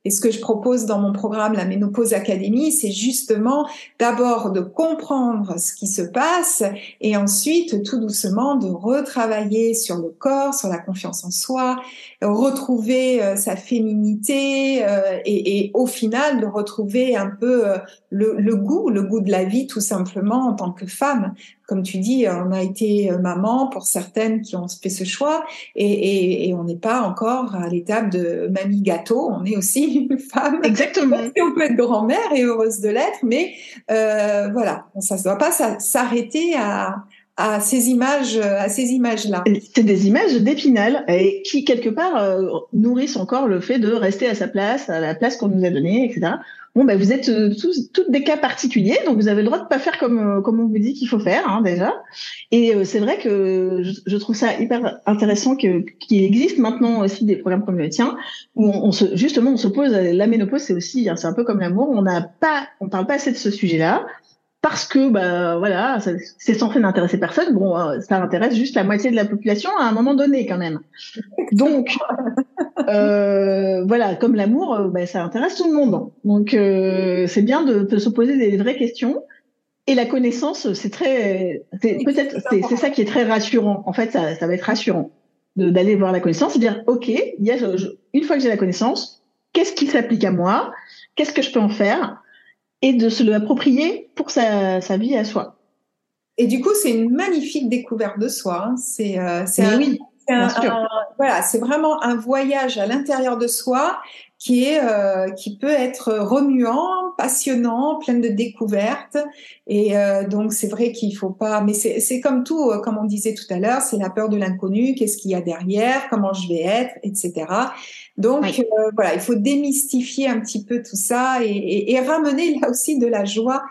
Et ce que je propose dans mon programme, la Ménopause Académie, c'est justement d'abord de comprendre ce qui se passe et ensuite tout doucement de retravailler sur le corps, sur la confiance en soi, retrouver euh, sa féminité euh, et, et, au final de retrouver un peu euh, le, le, goût, le goût de la vie tout simplement en tant que femme. Comme tu dis, on a été maman pour certaines qui ont fait ce choix et, et, et on n'est pas encore à l'étape de mamie gâteau, on est aussi une femme. Exactement. on peut être grand-mère et heureuse de l'être, mais euh, voilà, ça ne doit pas s'arrêter à, à ces images, à ces images-là. C'est des images d'épinal et qui quelque part euh, nourrissent encore le fait de rester à sa place, à la place qu'on nous a donnée, etc. Bon, ben vous êtes euh, tous toutes des cas particuliers, donc vous avez le droit de pas faire comme euh, comme on vous dit qu'il faut faire hein, déjà. Et c'est vrai que je, je, trouve ça hyper intéressant que qu'il existe maintenant aussi des programmes comme le tien où on, se justement on se pose la ménopause, c'est aussi hein, c'est un peu comme l'amour, on n'a pas on parle pas assez de ce sujet-là parce que bah voilà, c'est censé n'intéresser personne. Bon, euh, ça intéresse juste la moitié de la population à un moment donné quand même. Donc euh, voilà, comme l'amour, euh, bah, ça intéresse tout le monde. Donc euh, c'est bien de, de, se poser des vraies questions. Et la connaissance, c'est très, peut-être, c'est ça qui est très rassurant. En fait, ça, ça va être rassurant d'aller voir la connaissance et dire, ok, il y a, une fois que j'ai la connaissance, qu'est-ce qui s'applique à moi? Qu'est-ce que je peux en faire? Et de se l'approprier pour sa, sa, vie à soi. Et du coup, c'est une magnifique découverte de soi. Hein. C'est euh, oui. Voilà, c'est vraiment un voyage à l'intérieur de soi qui est euh, qui peut être remuant, passionnant, plein de découvertes. Et euh, donc c'est vrai qu'il faut pas. Mais c'est comme tout, euh, comme on disait tout à l'heure, c'est la peur de l'inconnu. Qu'est-ce qu'il y a derrière Comment je vais être, etc. Donc voilà, il faut démystifier un petit peu tout ça et, et, et ramener là aussi de la joie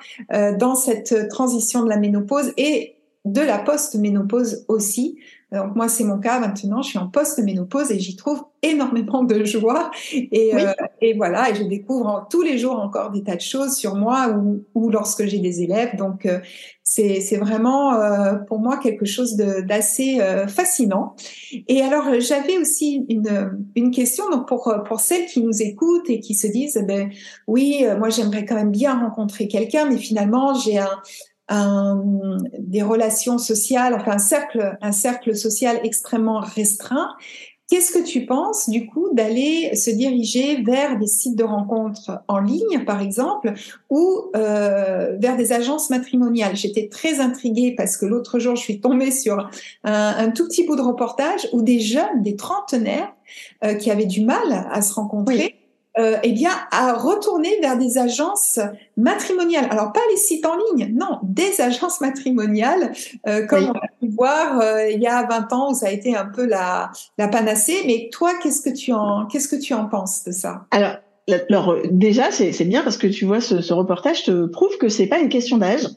dans cette transition de la ménopause et de la post-ménopause aussi, donc moi, c'est mon cas maintenant. Je suis en post-ménopause et j'y trouve énormément de joie. Et, euh, et, voilà, et je découvre tous les jours encore des tas de choses sur moi ou, ou lorsque j'ai des élèves. Donc euh, c'est vraiment euh, pour moi quelque chose d'assez fascinant. Et alors j'avais aussi une, une question donc pour pour celles qui nous écoutent et qui se disent eh ben oui, moi j'aimerais quand même bien rencontrer quelqu'un, mais finalement j'ai un un, des relations sociales, enfin un cercle, un cercle social extrêmement restreint. Qu'est-ce que tu penses du coup d'aller se diriger vers des sites de rencontres en ligne, par exemple, ou euh, vers des agences matrimoniales? J'étais très intriguée parce que l'autre jour, je suis tombée sur un, un, tout petit bout de reportage où des jeunes, des trentenaires, euh, qui avaient du mal à se rencontrer, euh, eh bien, à retourner vers des agences matrimoniales. Alors, pas les sites en ligne, non, des agences matrimoniales, euh, comme on a pu voir euh, il y a 20 ans où ça a été un peu la, la panacée. Mais toi, qu'est-ce que tu en, qu'est-ce que tu en penses de ça? Alors, alors déjà, c'est bien parce que tu vois, ce, ce, reportage te prouve que c'est pas une question d'âge.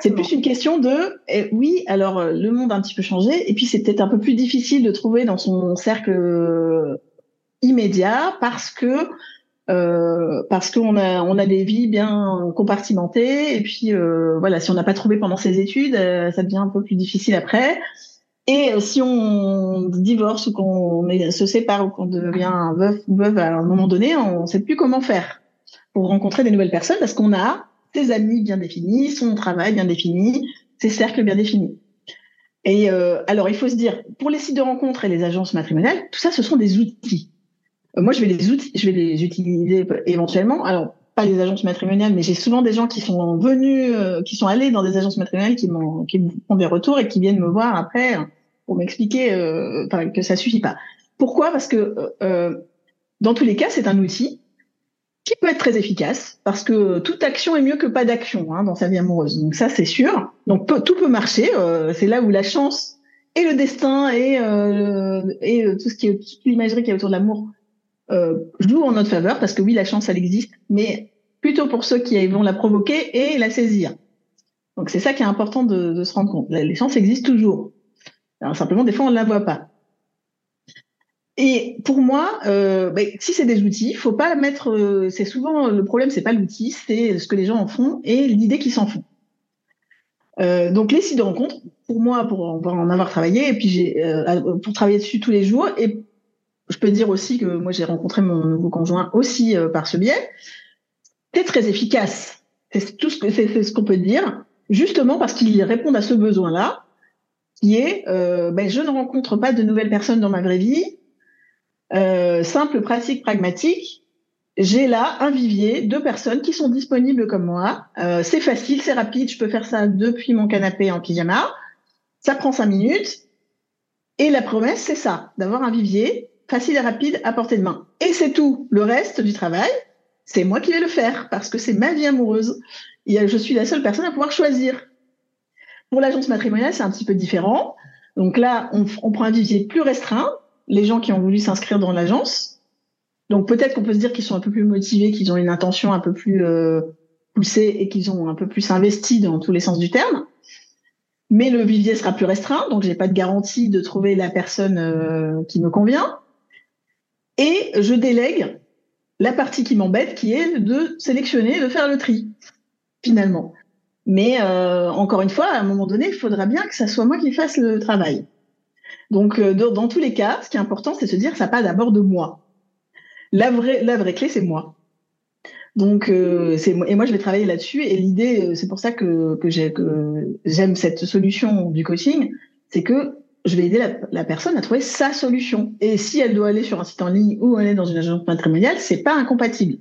C'est plus une question de, eh, oui, alors le monde a un petit peu changé, et puis c'est peut-être un peu plus difficile de trouver dans son cercle immédiat parce que euh, parce qu'on a on a des vies bien compartimentées et puis euh, voilà si on n'a pas trouvé pendant ses études euh, ça devient un peu plus difficile après. Et si on divorce ou qu'on se sépare ou qu'on devient veuf ou veuve à un moment donné on ne sait plus comment faire pour rencontrer des nouvelles personnes parce qu'on a ses amis bien définis son travail bien défini ses cercles bien définis. Et alors il faut se dire pour les sites de rencontres et les agences matrimoniales tout ça ce sont des outils. euh, moi, je vais les outils, je vais les utiliser éventuellement. Alors, pas les agences matrimoniales, mais j'ai souvent des gens qui sont venus, euh, qui sont allés dans des agences matrimoniales, qui m'ont, qui font des retours et qui viennent me voir après pour m'expliquer euh, que ça suffit pas. Pourquoi? Parce que euh, dans tous les cas, c'est un outil qui peut être très efficace parce que toute action est mieux que pas d'action hein, dans sa vie amoureuse. Donc ça, c'est sûr. Donc tout peut marcher. c'est là où la chance et le destin et, et tout ce qui est l'imagerie qui est autour de l'amour euh, joue en notre faveur parce que oui, la chance, elle existe, mais plutôt pour ceux qui vont la provoquer et la saisir. Donc c'est ça qui est important de, se rendre compte. Les chances existent toujours. Alors, simplement, des fois, on ne la voit pas. Et pour moi, euh, bah, si c'est des outils, faut pas mettre. Euh, c'est souvent le problème, c'est pas l'outil, c'est ce que les gens en font et l'idée qu'ils s'en font. Euh, donc les sites de rencontres, pour moi, pour en avoir travaillé, et puis euh, pour travailler dessus tous les jours, et je peux dire aussi que moi j'ai rencontré mon nouveau conjoint aussi euh, par ce biais. C'est très efficace. C'est tout ce que c'est ce qu'on peut dire, justement parce qu'il répond à ce besoin-là, qui est euh, ben, je ne rencontre pas de nouvelles personnes dans ma vraie vie. Euh, simple, pratique, pragmatique. J'ai là un vivier de personnes qui sont disponibles comme moi. C'est facile, c'est rapide. Je peux faire ça depuis mon canapé en pyjama. Ça prend cinq minutes. Et la promesse, c'est ça, d'avoir un vivier facile et rapide à portée de main. Et c'est tout. Le reste du travail, c'est moi qui vais le faire parce que c'est ma vie amoureuse. Et je suis la seule personne à pouvoir choisir. Pour l'agence matrimoniale, c'est un petit peu différent. Donc là, on, prend un vivier plus restreint, les gens qui ont voulu s'inscrire dans l'agence. Donc peut-être qu'on peut se dire qu'ils sont un peu plus motivés, qu'ils ont une intention un peu plus euh, poussée et qu'ils ont un peu plus investi dans tous les sens du terme. Mais le vivier sera plus restreint, donc j'ai pas de garantie de trouver la personne euh, qui me convient. Et je délègue la partie qui m'embête, qui est de sélectionner, de faire le tri, finalement. Mais euh, encore une fois, à un moment donné, il faudra bien que ça soit moi qui fasse le travail. Donc, euh, dans, tous les cas, ce qui est important, c'est de se dire, ça part d'abord de moi. La vraie, clé, c'est moi. Donc, euh, et moi, je vais travailler là-dessus. Et l'idée, c'est pour ça que, que j'aime cette solution du coaching, c'est que je vais aider la, personne à trouver sa solution. Et si elle doit aller sur un site en ligne ou aller dans une agence matrimoniale, c'est pas incompatible.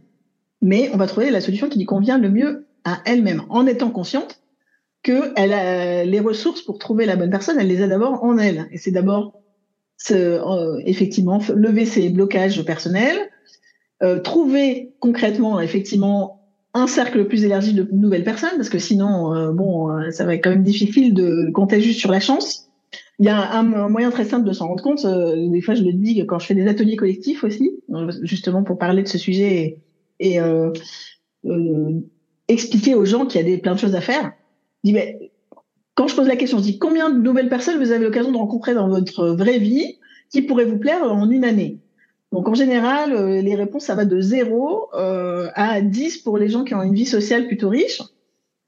Mais on va trouver la solution qui lui convient le mieux à elle-même, en étant consciente que elle a les ressources pour trouver la bonne personne, elle les a d'abord en elle. Et c'est d'abord effectivement lever ses blocages personnels, trouver concrètement effectivement un cercle plus élargi de nouvelles personnes parce que sinon bon ça va être quand même difficile de compter juste sur la chance il y a un, moyen très simple de s'en rendre compte. Euh, des fois, je le dis quand je fais des ateliers collectifs aussi, justement pour parler de ce sujet et, euh, euh, expliquer aux gens qu'il y a des, plein de choses à faire. Je dis, mais, quand je pose la question, je dis combien de nouvelles personnes vous avez l'occasion de rencontrer dans votre vraie vie qui pourraient vous plaire en une année? Donc en général, les réponses, ça va de 0 à 10 pour les gens qui ont une vie sociale plutôt riche.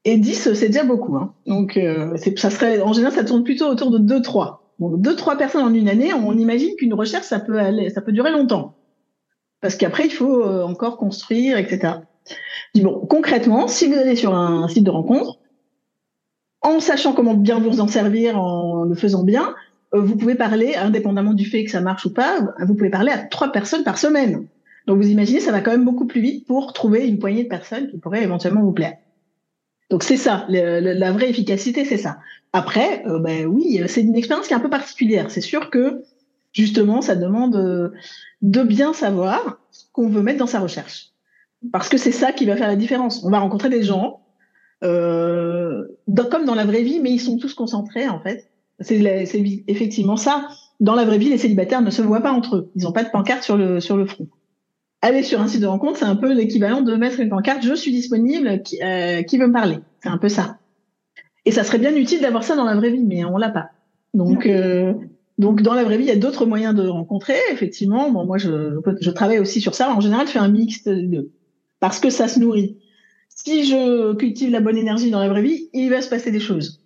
Et 10, c'est déjà beaucoup. Hein. Donc, euh, ça serait, en général, ça tourne plutôt autour de 2-3. Donc, 2-3 personnes en une année, on imagine qu'une recherche, ça peut aller, ça peut durer longtemps. Parce qu'après, il faut euh, encore construire, etc. Dis bon, concrètement, si vous allez sur un site de rencontre, en sachant comment bien vous en servir, en le faisant bien, euh, vous pouvez parler, indépendamment du fait que ça marche ou pas, vous pouvez parler à trois personnes par semaine. Donc, vous imaginez, ça va quand même beaucoup plus vite pour trouver une poignée de personnes qui pourraient éventuellement vous plaire. Donc c'est ça, la vraie efficacité, c'est ça. Après, euh, ben oui, c'est une expérience qui est un peu particulière. C'est sûr que justement, ça demande euh, de bien savoir ce qu'on veut mettre dans sa recherche, parce que c'est ça qui va faire la différence. On va rencontrer des gens, euh, comme dans la vraie vie, mais ils sont tous concentrés en fait. C'est effectivement ça. Dans la vraie vie, les célibataires ne se voient pas entre eux. Ils n'ont pas de pancarte sur le front aller sur un site de rencontre, c'est un peu l'équivalent de mettre une pancarte je suis disponible, qui, euh, qui veut me parler. C'est un peu ça. Et ça serait bien utile d'avoir ça dans la vraie vie, mais on l'a pas. Donc, euh, donc dans la vraie vie, il y a d'autres moyens de rencontrer. Effectivement, bon, moi, je, je travaille aussi sur ça. En général, je fais un mix de deux, parce que ça se nourrit. Si je cultive la bonne énergie dans la vraie vie, il va se passer des choses.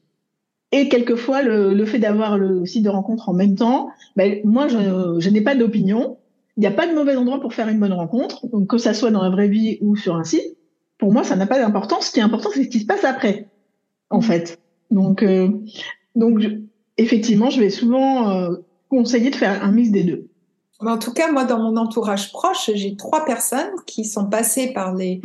Et quelquefois, le, le fait d'avoir le site de rencontre en même temps, ben, moi, je, je n'ai pas d'opinion il n'y a pas de mauvais endroit pour faire une bonne rencontre, donc que ça soit dans la vraie vie ou sur un site. Pour moi, ça n'a pas d'importance. Ce qui est important, c'est ce qui se passe après, en fait. Donc, euh, donc effectivement, je vais souvent euh, conseiller de faire un mix des deux. En tout cas, moi, dans mon entourage proche, j'ai trois personnes qui sont passées par les,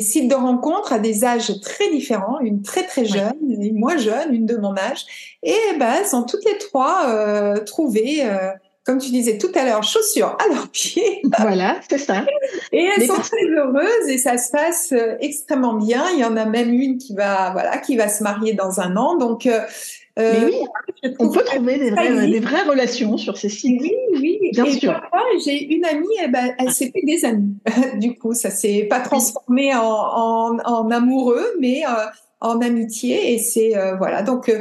sites de rencontres à des âges très différents, une très très jeune, une moins jeune, une de mon âge, et ben, elles sont toutes les trois euh, trouvées euh, comme tu disais tout à l'heure, chaussures à leurs pieds. Voilà, c'est ça. Et elles sont très heureuses et ça se passe euh, extrêmement bien. Il y en a même une qui va, voilà, qui va se marier dans un an. Donc, euh, euh oui, on peut trouver des vraies, des vraies, relations sur ces sites. Oui, oui, bien et sûr. J'ai une amie, eh ben, elle s'est fait des amis. du coup, ça s'est pas transformé en, en, en amoureux, mais euh, en amitié. Et c'est voilà. Donc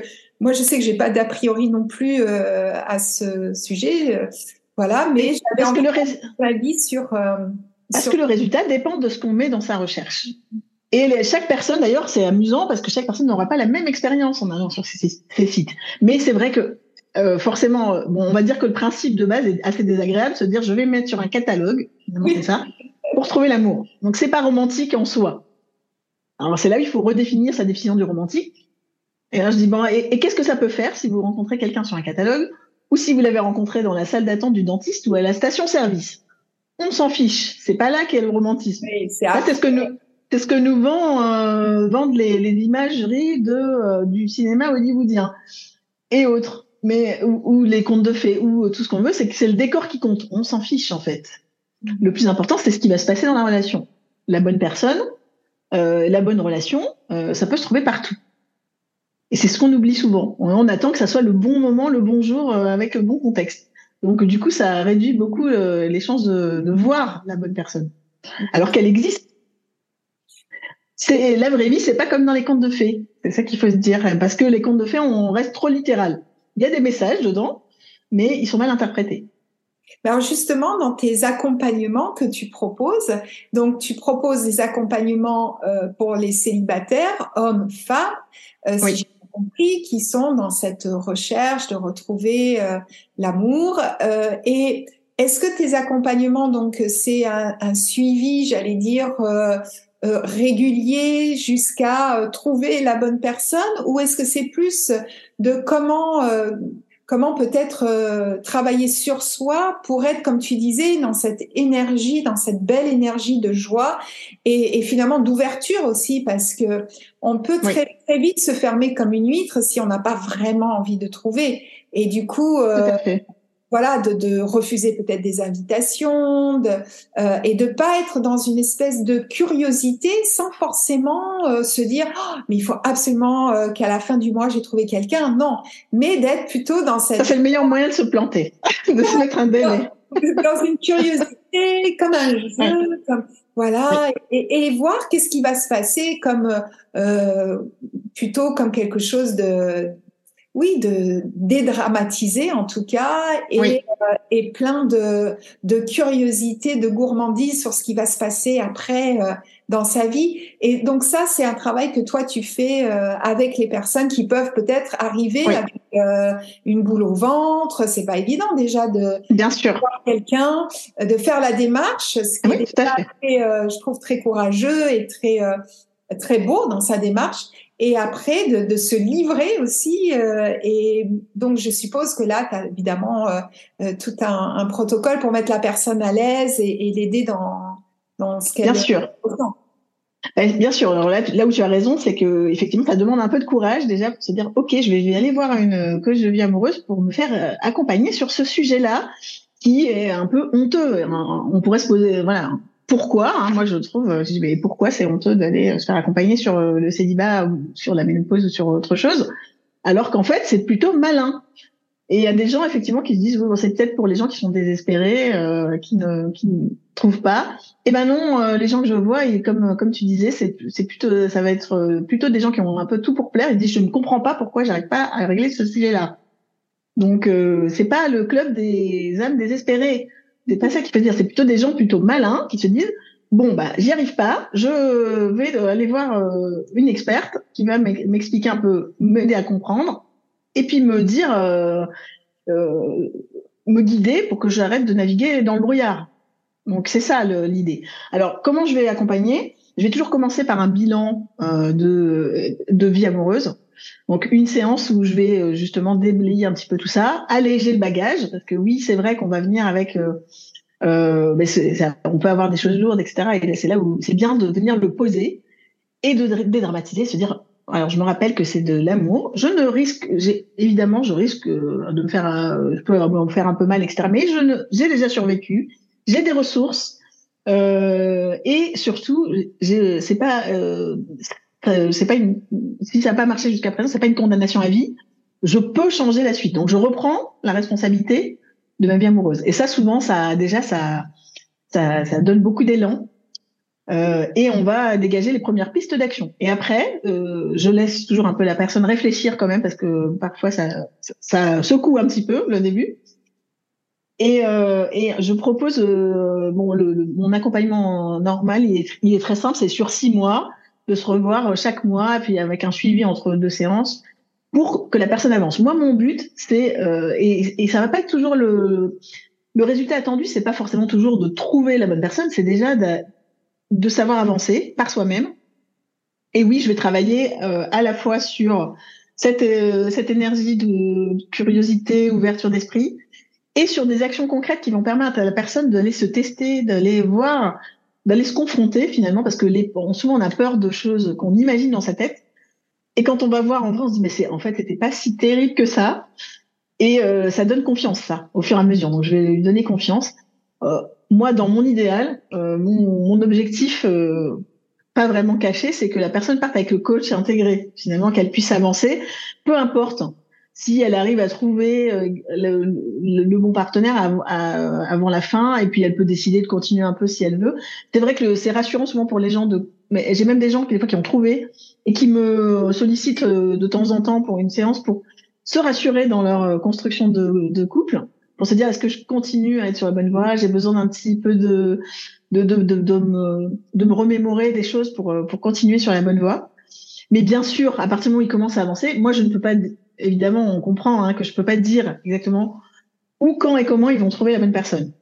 moi, je sais que j'ai pas d'a priori non plus euh, à ce sujet, euh, voilà, mais j'avais envie le avis sur. Euh, parce que le résultat dépend de ce qu'on met dans sa recherche? Et chaque personne, d'ailleurs, c'est amusant parce que chaque personne n'aura pas la même expérience en allant sur ces, sites. Mais c'est vrai que forcément, bon, on va dire que le principe de base est assez désagréable, se dire je vais mettre sur un catalogue, c'est ça, pour trouver l'amour. Donc c'est pas romantique en soi. Alors c'est là où il faut redéfinir sa définition du romantique. Et là, je dis, bon, et, qu'est-ce que ça peut faire si vous rencontrez quelqu'un sur un catalogue ou si vous l'avez rencontré dans la salle d'attente du dentiste ou à la station-service On s'en fiche. C'est pas là qu'est le romantisme. c'est ce que nous, c'est ce que nous vend, euh, vendent les, les, imageries de, euh, du cinéma hollywoodien et autres. Mais, ou, les contes de fées, ou tout ce qu'on veut, c'est que c'est le décor qui compte. On s'en fiche, en fait. Le plus important, c'est ce qui va se passer dans la relation. La bonne personne, euh, la bonne relation, euh, ça peut se trouver partout. Et c'est ce qu'on oublie souvent. On, attend que ça soit le bon moment, le bon jour, euh, avec le bon contexte. Donc du coup, ça réduit beaucoup euh, les chances de, voir la bonne personne, alors qu'elle existe. C'est la vraie vie, c'est pas comme dans les contes de fées. C'est ça qu'il faut se dire, parce que les contes de fées, on reste trop littéral. Il y a des messages dedans, mais ils sont mal interprétés. Alors justement, dans tes accompagnements que tu proposes, donc tu proposes des accompagnements euh, pour les célibataires, hommes, femmes. oui qui sont dans cette recherche de retrouver euh, l'amour. Euh, et est-ce que tes accompagnements, donc, c'est un, suivi, j'allais dire, euh, régulier jusqu'à trouver la bonne personne, ou est-ce que c'est plus de comment comment peut-être euh, travailler sur soi pour être, comme tu disais, dans cette énergie, dans cette belle énergie de joie et, et finalement d'ouverture aussi, parce que on peut très, très vite se fermer comme une huître si on n'a pas vraiment envie de trouver. Et du coup, euh, voilà, de, de refuser peut-être des invitations, de, euh, et de pas être dans une espèce de curiosité sans forcément euh, se dire oh, mais il faut absolument euh, qu'à la fin du mois j'ai trouvé quelqu'un. Non, mais d'être plutôt dans cette. Ça c'est le meilleur moyen de se planter, de se mettre un délai. dans une curiosité, comme un jeu, comme voilà, et, et, voir qu'est-ce qui va se passer comme euh, plutôt comme quelque chose de oui, de dédramatiser en tout cas, et, euh, et plein de, de curiosité, de gourmandise sur ce qui va se passer après euh, dans sa vie. Et donc ça, c'est un travail que toi tu fais euh, avec les personnes qui peuvent peut-être arriver avec une boule au ventre. C'est pas évident déjà de bien sûr. voir quelqu'un, de faire la démarche, ce qui est très, je trouve très courageux et très très beau dans sa démarche et après de, de se livrer aussi. Euh, et donc, je suppose que là, tu as évidemment euh, euh, tout un, un, protocole pour mettre la personne à l'aise et, et l'aider dans, dans ce qu'elle Bien sûr. Ben, bien sûr. Alors là, là où tu as raison, c'est que effectivement, ça demande un peu de courage déjà pour se dire, ok, je vais, je vais aller voir une coach de vie amoureuse pour me faire accompagner sur ce sujet-là qui est un peu honteux. On pourrait se poser, voilà, pourquoi hein, Moi, je trouve, euh, je mais pourquoi c'est honteux d'aller euh, se faire accompagner sur euh, le célibat ou sur la ménopause ou sur autre chose, alors qu'en fait, c'est plutôt malin. Et il y a des gens effectivement qui se disent, bon, c'est peut-être pour les gens qui sont désespérés, qui ne trouvent pas. Eh ben non, les gens que je vois, et comme comme tu disais, c'est c'est plutôt, ça va être plutôt des gens qui ont un peu tout pour plaire. Ils disent, je ne comprends pas pourquoi j'arrive pas à régler ce sujet-là. Donc c'est pas le club des âmes désespérées c'est pas ça qui peut dire. C'est plutôt des gens plutôt malins qui se disent bon bah j'y arrive pas, je vais aller voir euh, une experte qui va m'expliquer un peu, m'aider à comprendre, et puis me dire, euh, euh, me guider pour que j'arrête de naviguer dans le brouillard. Donc c'est ça l'idée. Alors comment je vais accompagner Je vais toujours commencer par un bilan de vie amoureuse. Donc une séance où je vais euh, justement déblayer un petit peu tout ça, alléger le bagage, parce que oui, c'est vrai qu'on va venir avec, euh, euh on peut avoir des choses lourdes, etc. Et c'est là où c'est bien de venir le poser et de dédramatiser, se dire. Alors je me rappelle que c'est de l'amour. Je ne risque, évidemment, je risque de me faire, peux me faire un peu mal, etc. Mais j'ai déjà survécu. J'ai des ressources. Et surtout, c'est pas, c'est pas une, si ça n'a pas marché jusqu'à présent, c'est pas une condamnation à vie. Je peux changer la suite. Donc je reprends la responsabilité de ma vie amoureuse. Et ça, souvent, ça déjà, ça, ça, ça donne beaucoup d'élan. Euh, et on va dégager les premières pistes d'action. Et après, euh, je laisse toujours un peu la personne réfléchir quand même parce que parfois ça, ça secoue un petit peu le début. Et, euh, et je propose euh, bon le, mon accompagnement normal, il est, il est très simple, c'est sur six mois de se revoir chaque mois, puis avec un suivi entre deux séances, pour que la personne avance. Moi, mon but, c'est euh, et, et ça va pas être toujours le le résultat attendu, c'est pas forcément toujours de trouver la bonne personne, c'est déjà de, de, savoir avancer par soi-même. Et oui, je vais travailler euh, à la fois sur cette euh, cette énergie de curiosité, ouverture d'esprit, et sur des actions concrètes qui vont permettre à la personne d'aller se tester, d'aller voir d'aller se confronter finalement parce que les, souvent on a peur de choses qu'on imagine dans sa tête. Et quand on va voir en vrai on se dit mais c'est en fait c'était pas si terrible que ça. Et euh, ça donne confiance ça au fur et à mesure. Donc je vais lui donner confiance. Euh, moi dans mon idéal euh, mon, mon, objectif euh, pas vraiment caché c'est que la personne parte avec le coach intégré finalement qu'elle puisse avancer peu importe si elle arrive à trouver euh, le, bon partenaire avant la fin, et puis elle peut décider de continuer un peu si elle veut. C'est vrai que c'est rassurant souvent pour les gens de. Mais j'ai même des gens des fois qui ont trouvé et qui me sollicitent euh, de temps en temps pour une séance pour se rassurer dans leur euh, construction de, de couple, pour se dire est-ce que je continue à être sur la bonne voie, j'ai besoin d'un petit peu de de, de, de, me, de me remémorer des choses pour, pour continuer sur la bonne voie. Mais bien sûr, à partir du moment où il commence à avancer, moi je ne peux pas évidemment, on comprend hein, que je peux pas dire exactement où, quand et comment ils vont trouver la bonne personne.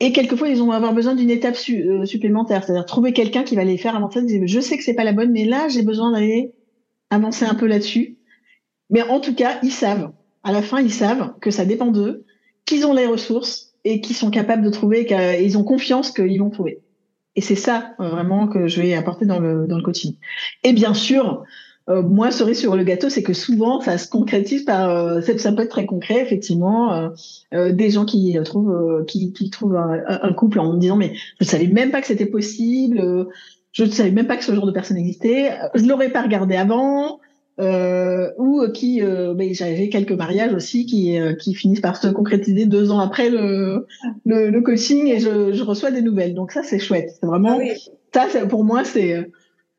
Et quelquefois, ils vont avoir besoin d'une étape euh, supplémentaire, c'est-à-dire trouver quelqu'un qui va les faire avancer. Je sais que c'est pas la bonne, mais là, j'ai besoin d'aller avancer un peu là-dessus. Mais en tout cas, ils savent. À la fin, ils savent que ça dépend d'eux, qu'ils ont les ressources et qu'ils sont capables de trouver, qu'ils ont confiance qu'ils vont trouver. Et c'est ça euh, vraiment que je vais apporter dans le dans le coaching. Et bien sûr, euh, moi, cerise sur le gâteau, c'est que souvent, ça se concrétise par, euh, ça peut être très concret, effectivement, euh, euh des gens qui trouvent, qui, qui, trouvent un, un, couple en me disant, mais je ne savais même pas que c'était possible, je ne savais même pas que ce genre de personne existait, je l'aurais pas regardé avant, euh, ou qui, ben, j'avais quelques mariages aussi qui, qui finissent par se concrétiser deux ans après le, le, le coaching et je, je, reçois des nouvelles. Donc ça, c'est chouette. C'est vraiment, ah ça, pour moi, c'est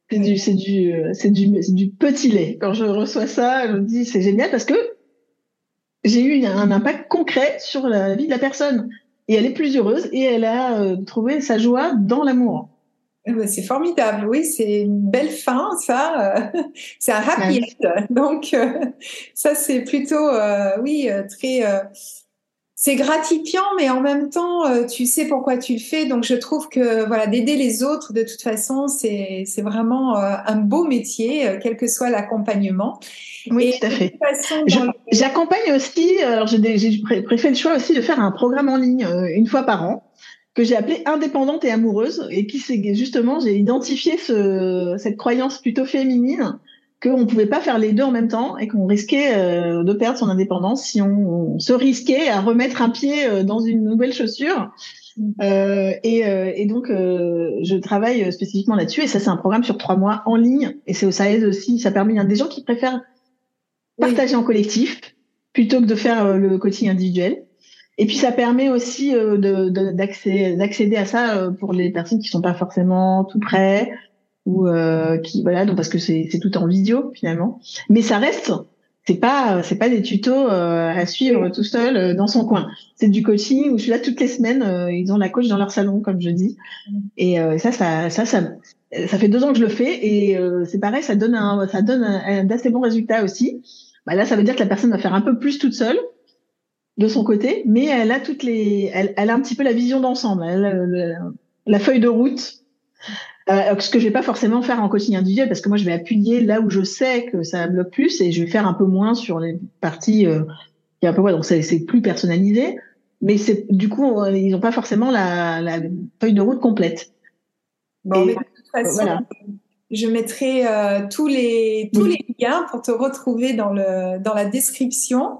c'est du, c'est du, c'est du, du petit lait. Quand je reçois ça, je me dis c'est génial parce que j'ai eu un impact concret sur la vie de la personne. Et elle est plus heureuse et elle a euh, trouvé sa joie dans l'amour. Eh ben, c'est formidable, oui, c'est une belle fin, ça. Euh, c'est un happy end. Donc, euh, ça, c'est plutôt, oui, très c'est gratifiant, mais en même temps, euh, tu sais pourquoi tu le fais. Donc, je trouve que voilà, d'aider les autres, de toute façon, c'est vraiment euh, un beau métier, euh, quel que soit l'accompagnement. Oui, tout à fait. J'accompagne aussi. Alors, j'ai préféré le choix aussi de faire un programme en ligne une fois par an que j'ai appelé indépendante et amoureuse et qui c'est justement j'ai identifié ce, cette croyance plutôt féminine qu'on ne pouvait pas faire les deux en même temps et qu'on risquait euh, de perdre son indépendance si on, se risquait à remettre un pied euh, dans une nouvelle chaussure. Euh, et, et, donc, je travaille spécifiquement là-dessus. Et ça, c'est un programme sur trois mois en ligne. Et c'est ça aide aussi. Ça permet à des gens qui préfèrent partager en collectif plutôt que de faire le coaching individuel. Et puis, ça permet aussi d'accéder, à ça pour les personnes qui sont pas forcément tout près ou euh, qui voilà donc parce que c'est tout en vidéo finalement. Mais ça reste c'est pas c'est pas des tutos euh, à suivre tout seul euh, dans son coin. C'est du coaching où je suis là toutes les semaines euh, ils ont la coach dans leur salon comme je dis. Et ça, ça ça ça ça fait deux ans que je le fais et c'est pareil ça donne un ça donne un, d'assez bons résultats aussi. Bah là ça veut dire que la personne va faire un peu plus toute seule de son côté mais elle a toutes les elle, elle a un petit peu la vision d'ensemble. Elle, la feuille de route euh, ce que je vais pas forcément faire en coaching individuel parce que moi je vais appuyer là où je sais que ça bloque plus et je vais faire un peu moins sur les parties euh, qui un peu ouais, donc c'est plus personnalisé mais c'est du coup ils n'ont pas forcément la, la, feuille de route complète. Bon, mais de toute façon, voilà. Je mettrai euh, tous les tous les liens pour te retrouver dans le dans la description.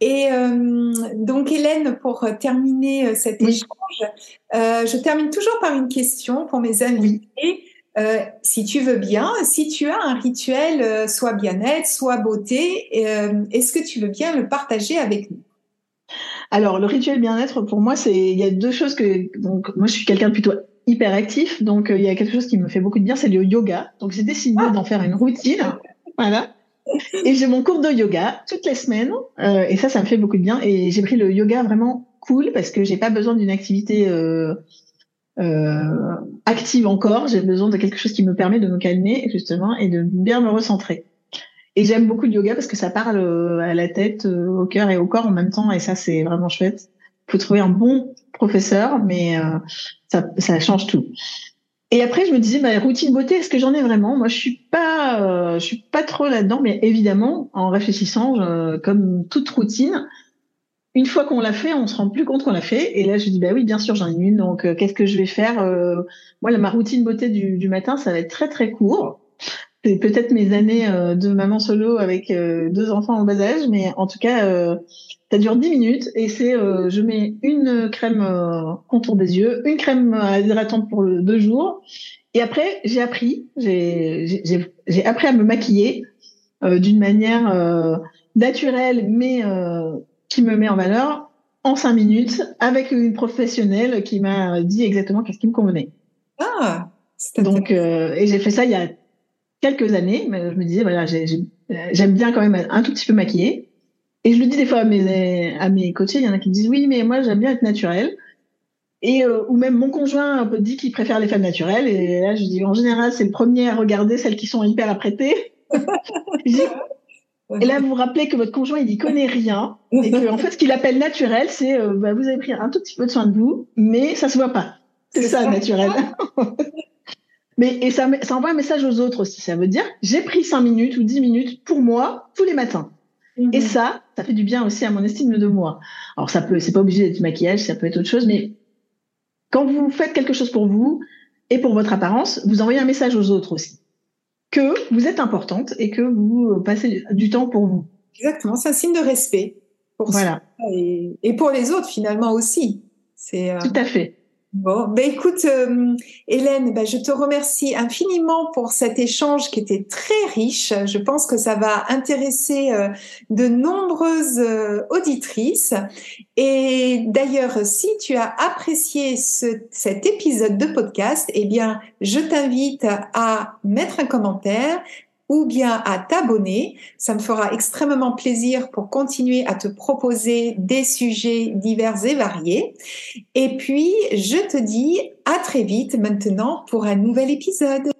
Et euh, donc Hélène, pour terminer euh, cet échange, je termine toujours par une question pour mes invités. si tu veux bien, si tu as un rituel, soit bien-être, soit beauté, est-ce que tu veux bien le partager avec nous? Alors le rituel bien-être, pour moi, c'est il y a deux choses que donc moi je suis quelqu'un de plutôt hyper actif, donc euh, il y a quelque chose qui me fait beaucoup de bien, c'est le yoga. Donc j'ai décidé d'en faire une routine, voilà. Et j'ai mon cours de yoga toutes les semaines, euh, et ça, ça me fait beaucoup de bien. Et j'ai pris le yoga vraiment cool parce que j'ai pas besoin d'une activité euh, active encore. J'ai besoin de quelque chose qui me permet de me calmer justement et de bien me recentrer. Et j'aime beaucoup le yoga parce que ça parle à la tête, au cœur et au corps en même temps, et ça, c'est vraiment chouette. Faut trouver un bon professeur, mais ça, ça change tout. Et après, je me disais, ma routine beauté, est-ce que j'en ai vraiment? Moi, je suis pas, euh, je suis pas trop là-dedans, mais évidemment, en réfléchissant, comme toute routine, une fois qu'on l'a fait, on se rend plus compte qu'on l'a fait. Et là, je dis, bah oui, bien sûr, j'en ai une. Donc, euh, qu'est-ce que je vais faire? Euh, Moi, ma routine beauté du, du, matin, ça va être très très court. C'est peut-être mes années de maman solo avec deux enfants en bas âge, mais en tout cas, ça dure 10 minutes et c'est euh, je mets une crème euh, contour des yeux, une crème euh, hydratante pour le, deux jours. Et après, j'ai appris, j'ai appris à me maquiller euh, d'une manière euh, naturelle, mais qui me met en valeur en cinq minutes avec une professionnelle qui m'a dit exactement qu'est-ce qui me convenait. Ah, donc et j'ai fait ça il y a quelques années, mais je me disais voilà, j'aime bien quand même un tout petit peu maquiller. Et je le dis des fois à mes, à mes coachés, il y en a qui disent oui, mais moi j'aime bien être naturel. Et euh, ou même mon conjoint dit qu'il préfère les femmes naturelles. Et là, je dis en général, c'est le premier à regarder celles qui sont hyper apprêtées. et là, vous vous rappelez que votre conjoint, il y connaît rien. Et que, en fait, ce qu'il appelle naturel, c'est euh, bah, vous avez pris un tout petit peu de soin de vous, mais ça se voit pas. C'est ça, naturel. mais et ça, ça envoie un message aux autres aussi. Ça veut dire j'ai pris 5 minutes ou 10 minutes pour moi tous les matins. Et mhm. ça, ça fait du bien aussi à mon estime de moi. Alors ça peut, c'est pas obligé d'être du maquillage, ça peut être autre chose, mais quand vous faites quelque chose pour vous et pour votre apparence, vous envoyez un message aux autres aussi. que vous êtes importante et que vous passez du temps pour vous. Exactement, c'est un signe de respect pour voilà. et, et, pour les autres finalement aussi. C'est tout à fait. Bon, ben écoute, euh, Hélène, ben je te remercie infiniment pour cet échange qui était très riche. Je pense que ça va intéresser euh, de nombreuses euh, auditrices. Et d'ailleurs, si tu as apprécié ce, cet épisode de podcast, eh bien, je t'invite à mettre un commentaire, ou bien à t'abonner. Ça me fera extrêmement plaisir pour continuer à te proposer des sujets divers et variés. Et puis, je te dis à très vite maintenant pour un nouvel épisode.